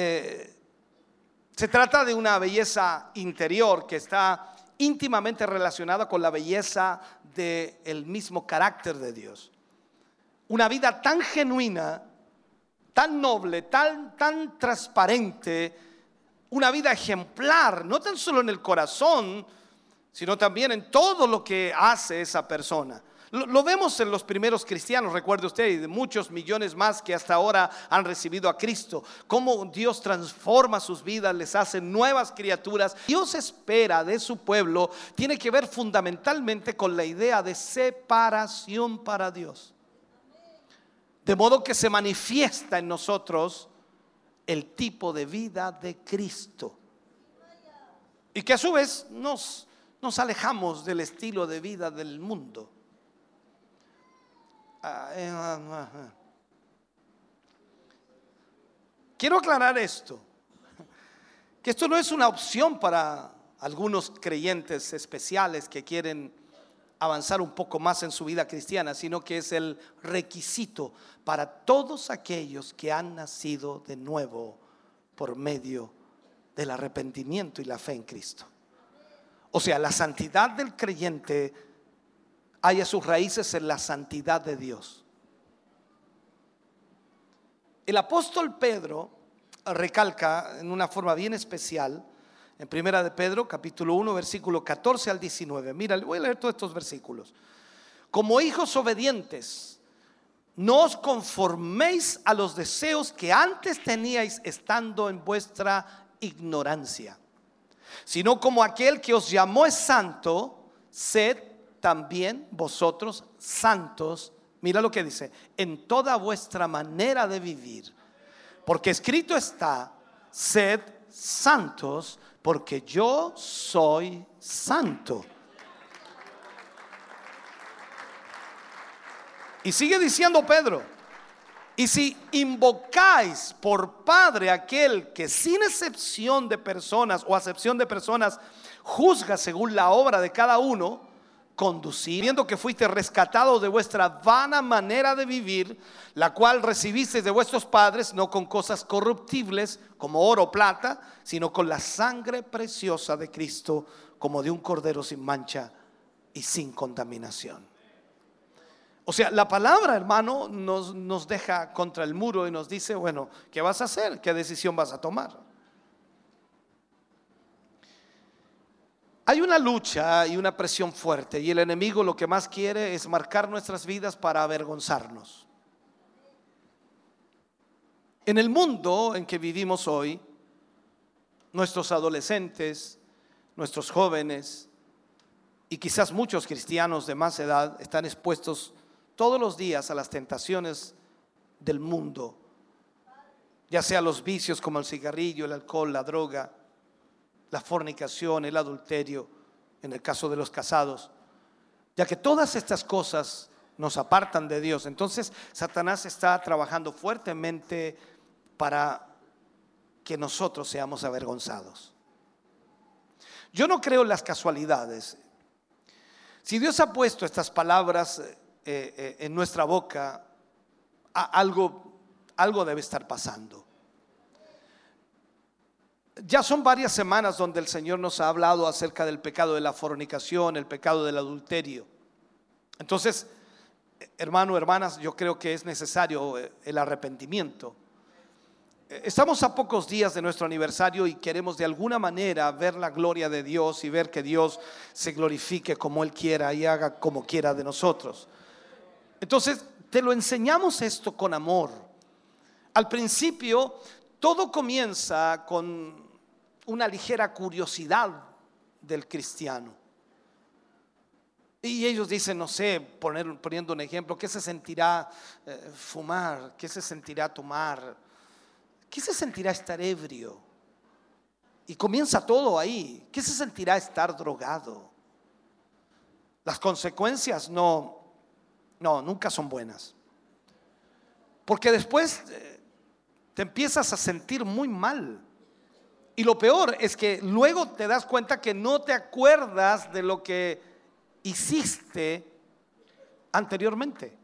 Eh, se trata de una belleza interior que está íntimamente relacionada con la belleza del mismo carácter de Dios. Una vida tan genuina, tan noble, tan, tan transparente, una vida ejemplar, no tan solo en el corazón, sino también en todo lo que hace esa persona. Lo, vemos en los primeros cristianos, recuerde usted, y de muchos millones más que hasta ahora han recibido a Cristo. Cómo Dios transforma sus vidas, les hace nuevas criaturas. Dios espera de su pueblo, tiene que ver fundamentalmente con la idea de separación para Dios. De modo que se manifiesta en nosotros el tipo de vida de Cristo. Y que a su vez nos nos alejamos del estilo de vida del mundo. Quiero aclarar esto, que esto no es una opción para algunos creyentes especiales que quieren avanzar un poco más en su vida cristiana, sino que es el requisito para todos aquellos que han nacido de nuevo por medio del arrepentimiento y la fe en Cristo. O sea, la santidad del creyente haya sus raíces en la santidad de Dios. El apóstol Pedro recalca en una forma bien especial en Primera de Pedro, capítulo 1, versículo 14 al 19. Mira, voy a leer todos estos versículos. Como hijos obedientes, no os conforméis a los deseos que antes teníais estando en vuestra ignorancia sino como aquel que os llamó es santo, sed también vosotros santos. Mira lo que dice, en toda vuestra manera de vivir. Porque escrito está, sed santos, porque yo soy santo. Y sigue diciendo Pedro, y si invocáis por Padre aquel que sin excepción de personas o acepción de personas juzga según la obra de cada uno, conduciendo que fuiste rescatados de vuestra vana manera de vivir, la cual recibisteis de vuestros padres, no con cosas corruptibles como oro o plata, sino con la sangre preciosa de Cristo, como de un cordero sin mancha y sin contaminación. O sea, la palabra, hermano, nos, nos deja contra el muro y nos dice, bueno, ¿qué vas a hacer? ¿Qué decisión vas a tomar? Hay una lucha y una presión fuerte y el enemigo lo que más quiere es marcar nuestras vidas para avergonzarnos. En el mundo en que vivimos hoy, nuestros adolescentes, nuestros jóvenes y quizás muchos cristianos de más edad están expuestos todos los días a las tentaciones del mundo, ya sea los vicios como el cigarrillo, el alcohol, la droga, la fornicación, el adulterio, en el caso de los casados, ya que todas estas cosas nos apartan de Dios. Entonces Satanás está trabajando fuertemente para que nosotros seamos avergonzados. Yo no creo en las casualidades. Si Dios ha puesto estas palabras eh, eh, en nuestra boca, algo, algo debe estar pasando. Ya son varias semanas donde el Señor nos ha hablado acerca del pecado de la fornicación, el pecado del adulterio. Entonces, hermano, hermanas, yo creo que es necesario eh, el arrepentimiento. Estamos a pocos días de nuestro aniversario y queremos de alguna manera ver la gloria de Dios y ver que Dios se glorifique como Él quiera y haga como quiera de nosotros. Entonces, te lo enseñamos esto con amor. Al principio, todo comienza con una ligera curiosidad del cristiano. Y ellos dicen, no sé, poniendo un ejemplo, ¿qué se sentirá eh, fumar? ¿Qué se sentirá tomar? ¿Qué se sentirá estar ebrio? Y comienza todo ahí. ¿Qué se sentirá estar drogado? Las consecuencias no, no, nunca son buenas. Porque después eh, te empiezas a sentir muy mal. Y lo peor es que luego te das cuenta que no te acuerdas de lo que hiciste anteriormente.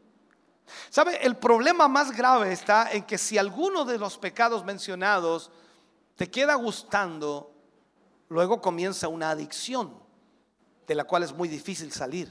¿Sabe? El problema más grave está en que si alguno de los pecados mencionados te queda gustando, luego comienza una adicción de la cual es muy difícil salir.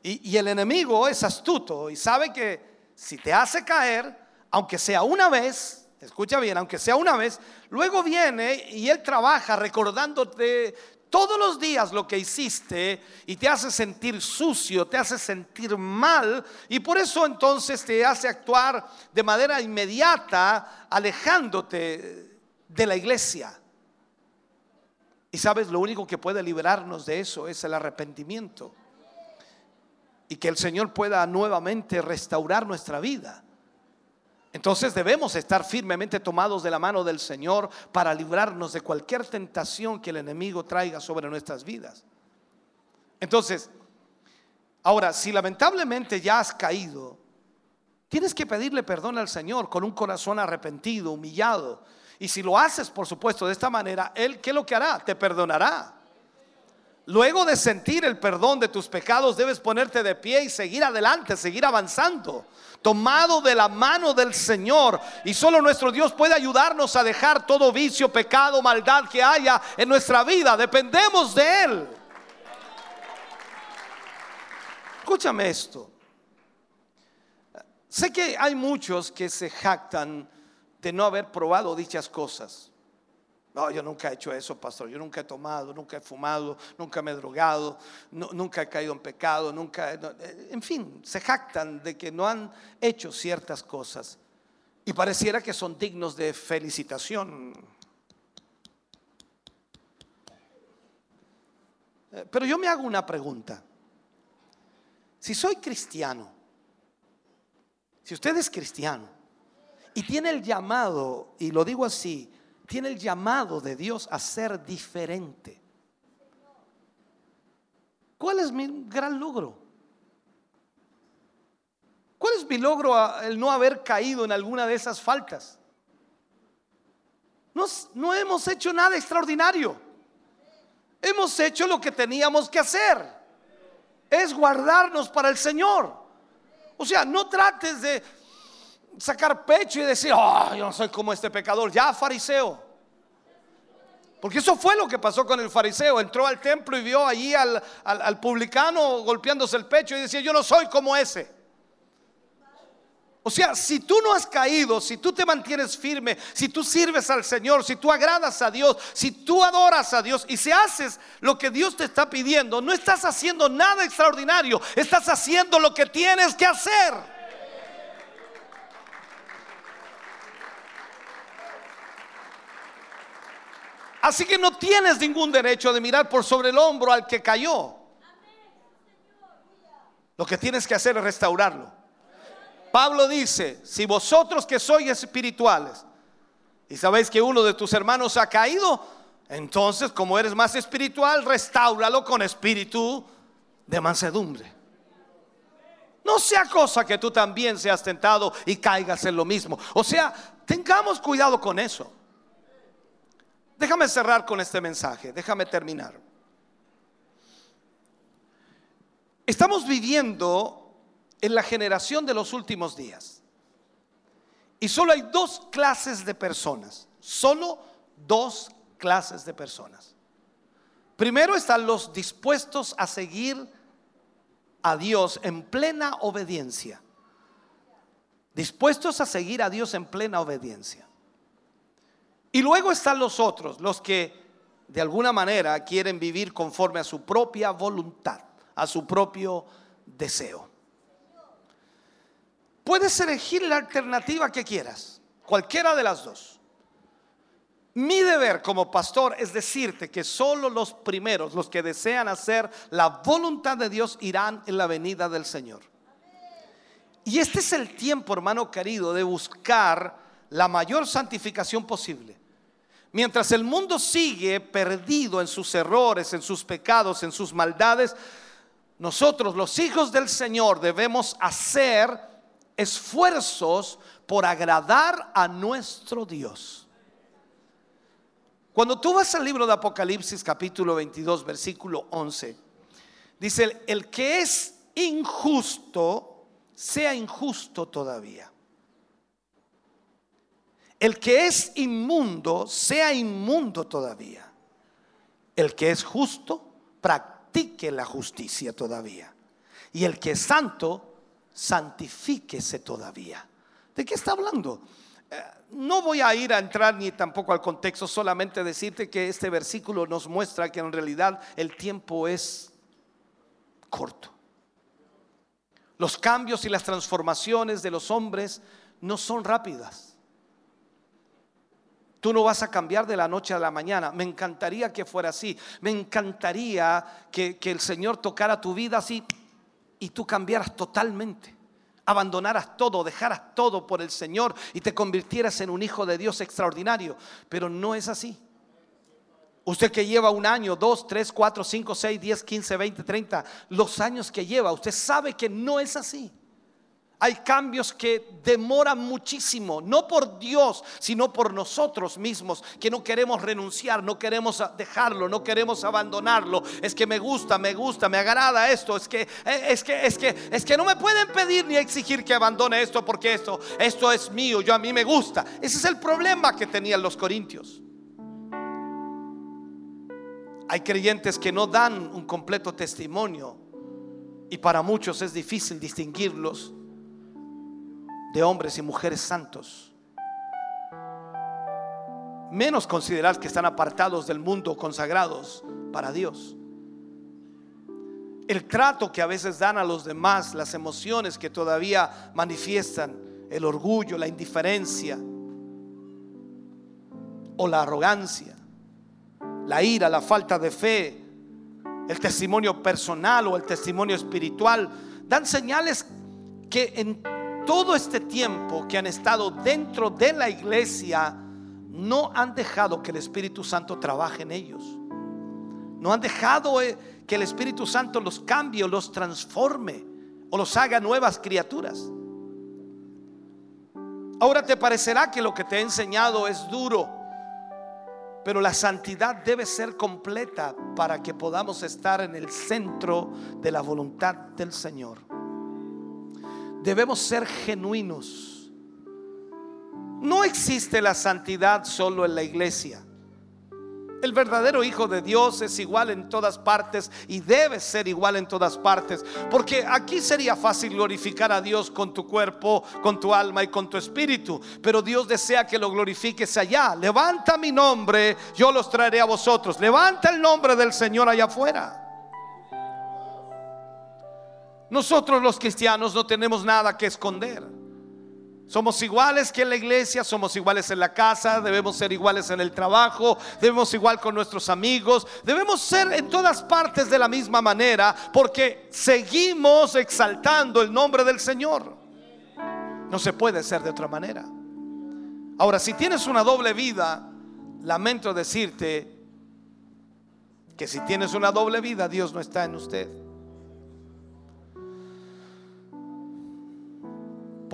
Y, el enemigo es astuto y sabe que si te hace caer, aunque sea una vez, escucha bien, aunque sea una vez, luego viene y él trabaja recordándote todos los días lo que hiciste y te hace sentir sucio, te hace sentir mal y por eso entonces te hace actuar de manera inmediata alejándote de la iglesia. Y sabes, lo único que puede liberarnos de eso es el arrepentimiento y que el Señor pueda nuevamente restaurar nuestra vida. Entonces debemos estar firmemente tomados de la mano del Señor para librarnos de cualquier tentación que el enemigo traiga sobre nuestras vidas. Entonces, ahora, si lamentablemente ya has caído, tienes que pedirle perdón al Señor con un corazón arrepentido, humillado. Y si lo haces, por supuesto, de esta manera, Él, ¿qué es lo que hará? Te perdonará. Luego de sentir el perdón de tus pecados, debes ponerte de pie y seguir adelante, seguir avanzando, tomado de la mano del Señor. Y solo nuestro Dios puede ayudarnos a dejar todo vicio, pecado, maldad que haya en nuestra vida. Dependemos de Él. Escúchame esto. Sé que hay muchos que se jactan de no haber probado dichas cosas. No, yo nunca he hecho eso, pastor. Yo nunca he tomado, nunca he fumado, nunca me he drogado, nunca he caído en pecado, nunca. Eh, en fin, se jactan de que no han hecho ciertas cosas y pareciera que son dignos de felicitación. Eh, pero yo me hago una pregunta. Si soy cristiano, si usted es cristiano y tiene el llamado, y lo digo así, tiene el llamado de Dios a ser diferente. ¿Cuál es mi gran logro? ¿Cuál es mi logro el no haber caído en alguna de esas faltas? No, no hemos hecho nada extraordinario. Hemos hecho lo que teníamos que hacer. Es guardarnos para el Señor. O sea, no trates de sacar pecho y decir, oh, yo no soy como este pecador, ya fariseo. Porque eso fue lo que pasó con el fariseo. Entró al templo y vio allí al, al, publicano golpeándose el pecho y decía, yo no soy como ese. O sea, si tú no has caído, si tú te mantienes firme, si tú sirves al Señor, si tú agradas a Dios, si tú adoras a Dios y si haces lo que Dios te está pidiendo, no estás haciendo nada extraordinario, estás haciendo lo que tienes que hacer. Así que no tienes ningún derecho de mirar por sobre el hombro al que cayó. Lo que tienes que hacer es restaurarlo. Pablo dice, si vosotros que sois espirituales y sabéis que uno de tus hermanos ha caído, entonces como eres más espiritual, restáuralo con espíritu de mansedumbre. No sea cosa que tú también seas tentado y caigas en lo mismo. O sea, tengamos cuidado con eso. Déjame cerrar con este mensaje, déjame terminar. Estamos viviendo en la generación de los últimos días. Y solo hay dos clases de personas, solo dos clases de personas. Primero están los dispuestos a seguir a Dios en plena obediencia. Dispuestos a seguir a Dios en plena obediencia. Y luego están los otros, los que de alguna manera quieren vivir conforme a su propia voluntad, a su propio deseo. Puedes elegir la alternativa que quieras, cualquiera de las dos. Mi deber como pastor es decirte que solo los primeros, los que desean hacer la voluntad de Dios, irán en la venida del Señor. Y este es el tiempo, hermano querido, de buscar la mayor santificación posible. Mientras el mundo sigue perdido en sus errores, en sus pecados, en sus maldades, nosotros los hijos del Señor debemos hacer esfuerzos por agradar a nuestro Dios. Cuando tú vas al libro de Apocalipsis capítulo 22 versículo 11, dice, el que es injusto, sea injusto todavía. El que es inmundo, sea inmundo todavía. El que es justo, practique la justicia todavía. Y el que es santo, santifíquese todavía. ¿De qué está hablando? Eh, no voy a ir a entrar ni tampoco al contexto, solamente decirte que este versículo nos muestra que en realidad el tiempo es corto. Los cambios y las transformaciones de los hombres no son rápidas. Tú no vas a cambiar de la noche a la mañana. Me encantaría que fuera así. Me encantaría que, que el Señor tocara tu vida así y tú cambiaras totalmente. Abandonaras todo, dejaras todo por el Señor y te convirtieras en un hijo de Dios extraordinario. Pero no es así. Usted que lleva un año, dos, tres, cuatro, cinco, seis, diez, quince, veinte, treinta, los años que lleva, usted sabe que no es así. Hay cambios que demoran muchísimo, no por Dios, sino por nosotros mismos, que no queremos renunciar, no queremos dejarlo, no queremos abandonarlo. Es que me gusta, me gusta, me agrada esto, es que eh, es que es que es que no me pueden pedir ni exigir que abandone esto porque esto esto es mío, yo a mí me gusta. Ese es el problema que tenían los corintios. Hay creyentes que no dan un completo testimonio y para muchos es difícil distinguirlos de hombres y mujeres santos. Menos considerar que están apartados del mundo, consagrados para Dios. El trato que a veces dan a los demás, las emociones que todavía manifiestan, el orgullo, la indiferencia o la arrogancia, la ira, la falta de fe, el testimonio personal o el testimonio espiritual, dan señales que en todo este tiempo que han estado dentro de la iglesia, no han dejado que el Espíritu Santo trabaje en ellos. No han dejado eh, que el Espíritu Santo los cambie los transforme o los haga nuevas criaturas. Ahora te parecerá que lo que te he enseñado es duro, pero la santidad debe ser completa para que podamos estar en el centro de la voluntad del Señor debemos ser genuinos. No existe la santidad solo en la iglesia. El verdadero Hijo de Dios es igual en todas partes y debe ser igual en todas partes. Porque aquí sería fácil glorificar a Dios con tu cuerpo, con tu alma y con tu espíritu. Pero Dios desea que lo glorifiques allá. Levanta mi nombre, yo los traeré a vosotros. Levanta el nombre del Señor allá afuera. Nosotros los cristianos no tenemos nada que esconder. Somos iguales que en la iglesia, somos iguales en la casa, debemos ser iguales en el trabajo, debemos igual con nuestros amigos, debemos ser en todas partes de la misma manera porque seguimos exaltando el nombre del Señor. No se puede ser de otra manera. Ahora, si tienes una doble vida, lamento decirte que si tienes una doble vida, Dios no está en usted.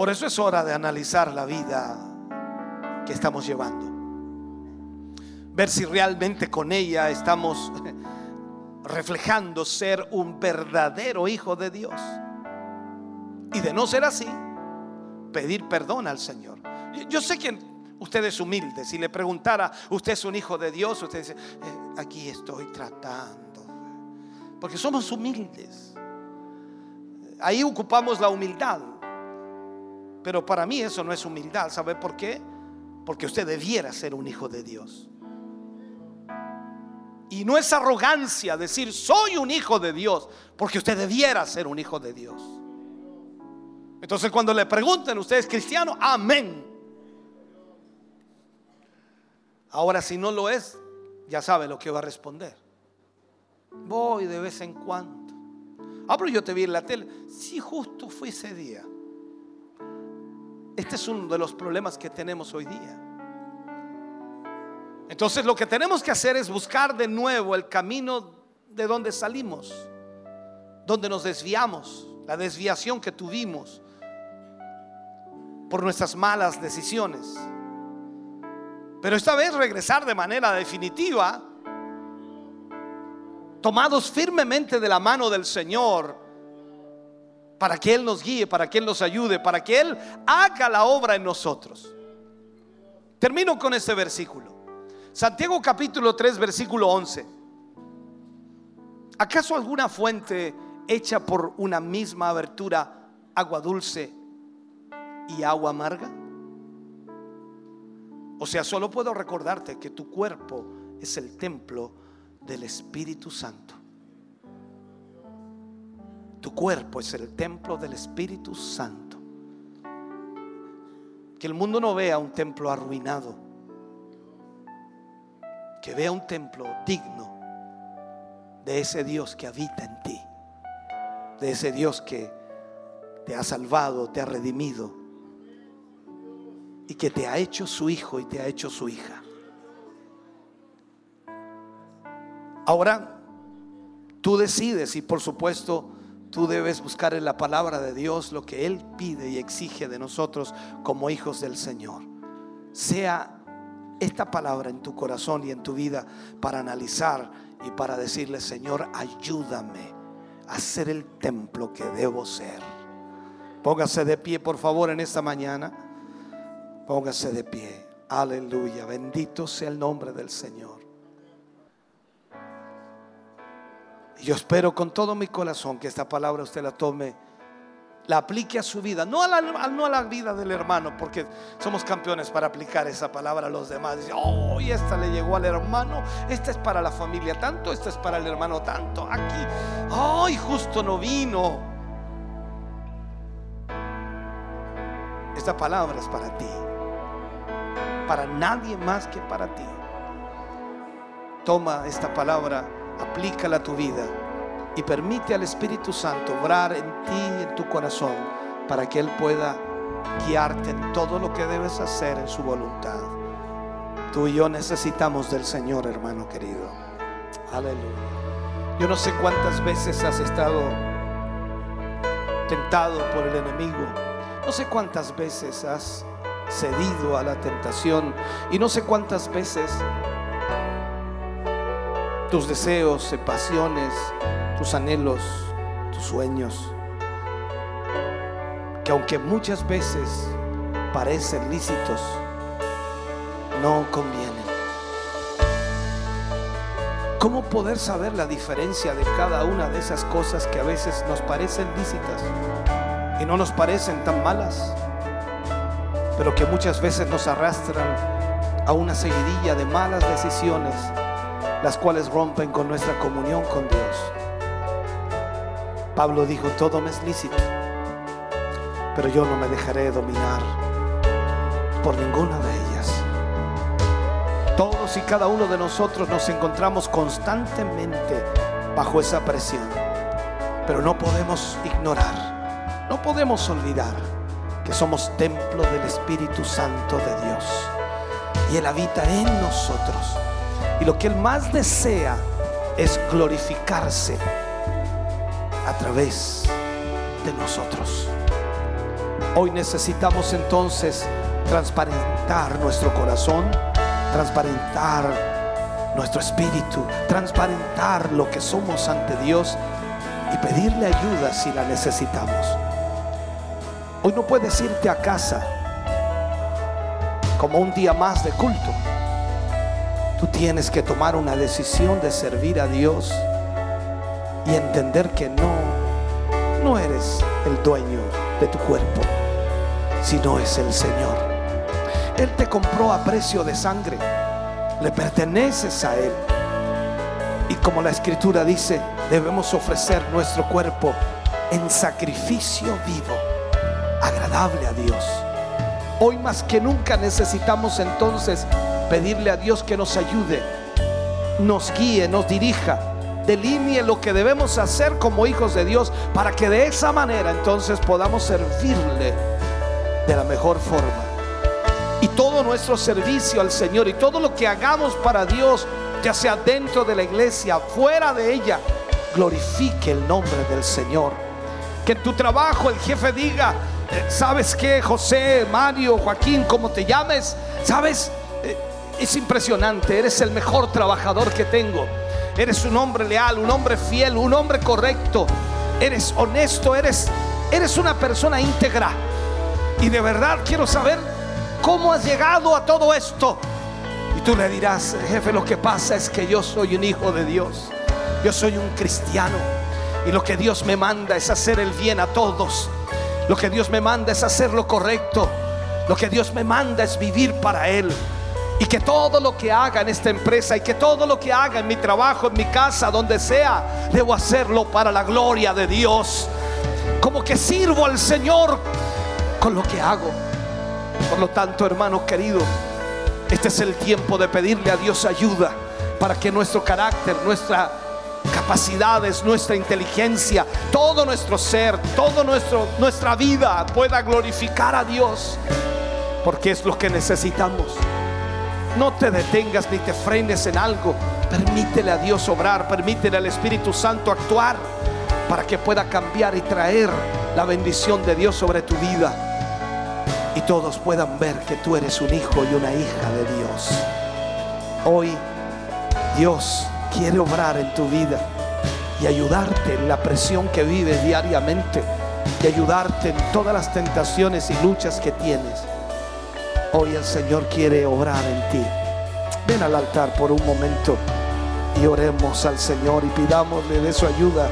Por eso es hora de analizar la vida que estamos llevando. Ver si realmente con ella estamos reflejando ser un verdadero hijo de Dios. Y de no ser así, pedir perdón al Señor. Yo sé que usted es humilde. Si le preguntara, usted es un hijo de Dios, usted dice, eh, aquí estoy tratando. Porque somos humildes. Ahí ocupamos la humildad. Pero para mí eso no es humildad. ¿Sabe por qué? Porque usted debiera ser un hijo de Dios. Y no es arrogancia decir soy un hijo de Dios, porque usted debiera ser un hijo de Dios. Entonces cuando le pregunten, ¿usted es cristiano? Amén. Ahora si no lo es, ya sabe lo que va a responder. Voy de vez en cuando. Ah, pero yo te vi en la tele. Si justo fue ese día. Este es uno de los problemas que tenemos hoy día. Entonces lo que tenemos que hacer es buscar de nuevo el camino de donde salimos, donde nos desviamos, la desviación que tuvimos por nuestras malas decisiones. Pero esta vez regresar de manera definitiva, tomados firmemente de la mano del Señor, para que Él nos guíe, para que Él nos ayude, para que Él haga la obra en nosotros. Termino con este versículo. Santiago capítulo 3, versículo 11. ¿Acaso alguna fuente hecha por una misma abertura, agua dulce y agua amarga? O sea, solo puedo recordarte que tu cuerpo es el templo del Espíritu Santo. Tu cuerpo es el templo del Espíritu Santo. Que el mundo no vea un templo arruinado. Que vea un templo digno de ese Dios que habita en ti. De ese Dios que te ha salvado, te ha redimido. Y que te ha hecho su hijo y te ha hecho su hija. Ahora, tú decides y por supuesto Tú debes buscar en la palabra de Dios lo que Él pide y exige de nosotros como hijos del Señor. Sea esta palabra en tu corazón y en tu vida para analizar y para decirle, Señor, ayúdame a ser el templo que debo ser. Póngase de pie, por favor, en esta mañana. Póngase de pie. Aleluya. Bendito sea el nombre del Señor. Yo espero con todo mi corazón que esta palabra usted la tome, la aplique a su vida, no a la, no a la vida del hermano, porque somos campeones para aplicar esa palabra a los demás. Dice, oh, esta le llegó al hermano, esta es para la familia tanto, esta es para el hermano tanto. Aquí, ay, justo no vino. Esta palabra es para ti, para nadie más que para ti. Toma esta palabra aplícala a tu vida y permite al Espíritu Santo obrar en ti en tu corazón para que Él pueda guiarte en todo lo que debes hacer en su voluntad. Tú y yo necesitamos del Señor, hermano querido. Aleluya. Yo no sé cuántas veces has estado tentado por el enemigo. No sé cuántas veces has cedido a la tentación. Y no sé cuántas veces tus deseos, pasiones, tus anhelos, tus sueños, que aunque muchas veces parecen lícitos, no convienen. ¿Cómo poder saber la diferencia de cada una de esas cosas que a veces nos parecen lícitas y no nos parecen tan malas, pero que muchas veces nos arrastran a una seguidilla de malas decisiones, las cuales rompen con nuestra comunión con Dios? Pablo dijo, todo me es lícito, pero yo no me dejaré dominar por ninguna de ellas. Todos y cada uno de nosotros nos encontramos constantemente bajo esa presión, pero no podemos ignorar, no podemos olvidar que somos templo del Espíritu Santo de Dios y Él habita en nosotros. Y lo que Él más desea es glorificarse a través de nosotros. Hoy necesitamos entonces transparentar nuestro corazón, transparentar nuestro espíritu, transparentar lo que somos ante Dios y pedirle ayuda si la necesitamos. Hoy no puedes irte a casa como un día más de culto. Tú tienes que tomar una decisión de servir a Dios y entender que no, no eres el dueño de tu cuerpo, sino es el Señor. Él te compró a precio de sangre, le perteneces a Él. Y como la escritura dice, debemos ofrecer nuestro cuerpo en sacrificio vivo, agradable a Dios. Hoy más que nunca necesitamos entonces pedirle a Dios que nos ayude, nos guíe, nos dirija delinee lo que debemos hacer como hijos de Dios para que de esa manera entonces podamos servirle de la mejor forma. Y todo nuestro servicio al Señor y todo lo que hagamos para Dios, ya sea dentro de la iglesia, fuera de ella, glorifique el nombre del Señor. Que en tu trabajo el jefe diga, eh, ¿sabes qué? José, Mario, Joaquín, como te llames, ¿sabes? Es impresionante, eres el mejor trabajador que tengo. Eres un hombre leal, un hombre fiel, un hombre correcto. Eres honesto, eres, eres una persona íntegra. Y de verdad quiero saber cómo has llegado a todo esto. Y tú le dirás, jefe, lo que pasa es que yo soy un hijo de Dios. Yo soy un cristiano. Y lo que Dios me manda es hacer el bien a todos. Lo que Dios me manda es hacer lo correcto. Lo que Dios me manda es vivir para Él. Y que todo lo que haga en esta empresa y que todo lo que haga en mi trabajo, en mi casa, donde sea, debo hacerlo para la gloria de Dios. Como que sirvo al Señor con lo que hago. Por lo tanto, hermano querido, este es el tiempo de pedirle a Dios ayuda para que nuestro carácter, nuestra capacidades, nuestra inteligencia, todo nuestro ser, nuestro nuestra vida pueda glorificar a Dios, porque es lo que necesitamos. No te detengas ni te frenes en algo. Permítele a Dios obrar, permítele al Espíritu Santo actuar para que pueda cambiar y traer la bendición de Dios sobre tu vida. Y todos puedan ver que tú eres un hijo y una hija de Dios. Hoy Dios quiere obrar en tu vida y ayudarte en la presión que vives diariamente y ayudarte en todas las tentaciones y luchas que tienes. Hoy el Señor quiere obrar en ti. Ven al altar por un momento y oremos al Señor y pidámosle de su ayuda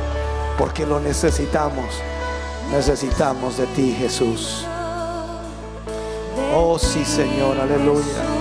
porque lo necesitamos. Necesitamos de ti, Jesús. Oh sí, Señor, aleluya.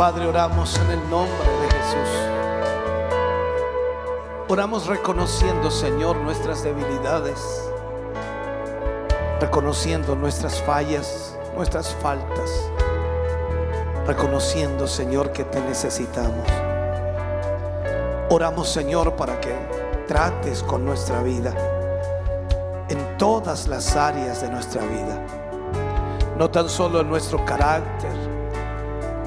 Padre, oramos en el nombre de Jesús. Oramos reconociendo, Señor, nuestras debilidades, reconociendo nuestras fallas, nuestras faltas, reconociendo, Señor, que te necesitamos. Oramos, Señor, para que trates con nuestra vida en todas las áreas de nuestra vida, no tan solo en nuestro carácter,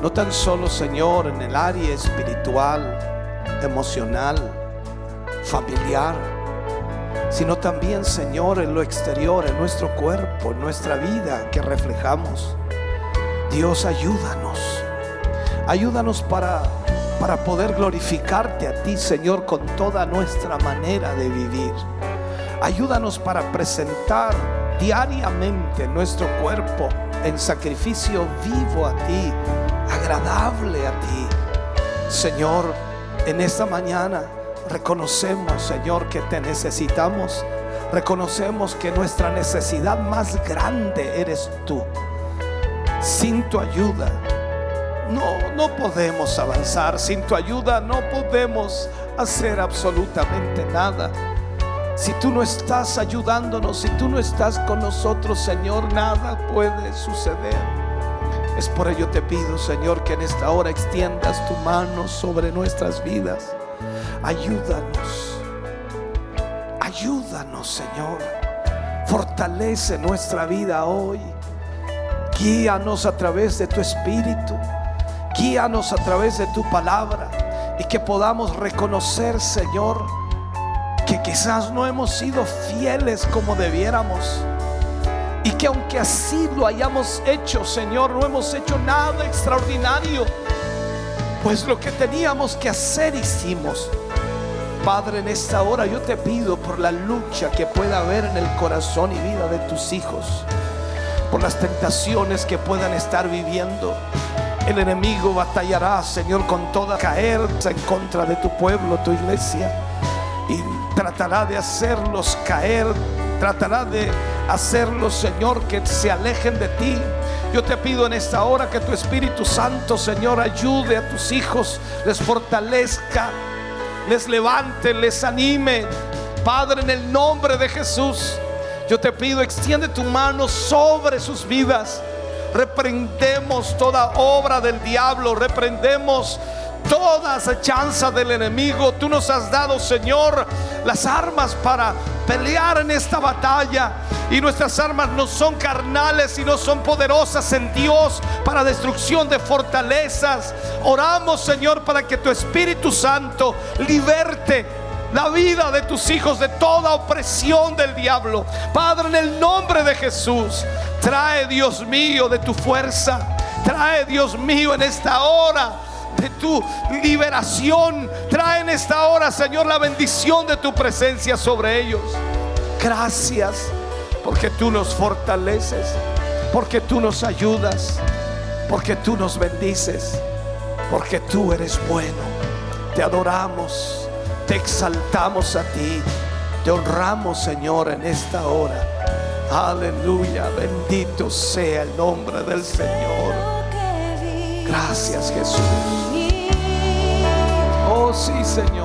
no tan solo, Señor, en el área espiritual, emocional, familiar, sino también, Señor, en lo exterior, en nuestro cuerpo, en nuestra vida que reflejamos. Dios, ayúdanos. Ayúdanos para, para poder glorificarte a ti, Señor, con toda nuestra manera de vivir. Ayúdanos para presentar diariamente nuestro cuerpo en sacrificio vivo a ti agradable a ti. Señor, en esta mañana reconocemos, Señor, que te necesitamos. Reconocemos que nuestra necesidad más grande eres tú. Sin tu ayuda, no, no podemos avanzar. Sin tu ayuda no podemos hacer absolutamente nada. Si tú no estás ayudándonos, si tú no estás con nosotros, Señor, nada puede suceder. Es por ello te pido, Señor, que en esta hora extiendas tu mano sobre nuestras vidas. Ayúdanos. Ayúdanos, Señor. Fortalece nuestra vida hoy. Guíanos a través de tu espíritu. Guíanos a través de tu palabra. Y que podamos reconocer, Señor, que quizás no hemos sido fieles como debiéramos y que aunque así lo hayamos hecho, Señor, no hemos hecho nada extraordinario. Pues lo que teníamos que hacer hicimos. Padre, en esta hora yo te pido por la lucha que pueda haber en el corazón y vida de tus hijos. Por las tentaciones que puedan estar viviendo. El enemigo batallará, Señor, con toda caerse en contra de tu pueblo, tu iglesia. Y tratará de hacerlos caer, tratará de hacerlos, Señor, que se alejen de ti. Yo te pido en esta hora que tu Espíritu Santo, Señor, ayude a tus hijos, les fortalezca, les levante, les anime. Padre, en el nombre de Jesús, yo te pido, extiende tu mano sobre sus vidas. reprendemos toda obra del diablo, reprendemos toda acechanza del enemigo. Tú nos has dado, Señor, las armas para pelear en esta batalla. Y nuestras armas no son carnales, sino son poderosas en Dios para destrucción de fortalezas. Oramos, Señor, para que tu Espíritu Santo liberte la vida de tus hijos de toda opresión del diablo. Padre, en el nombre de Jesús, trae, Dios mío, de tu fuerza. Trae, Dios mío, en esta hora tu liberación. Trae en esta hora, Señor, la bendición de tu presencia sobre ellos. Gracias porque tú nos fortaleces, porque tú nos ayudas, porque tú nos bendices, porque tú eres bueno. Te adoramos, te exaltamos a ti, te honramos, Señor, en esta hora. Aleluya, bendito sea el nombre del Señor. Gracias Jesús. Sí, Señor.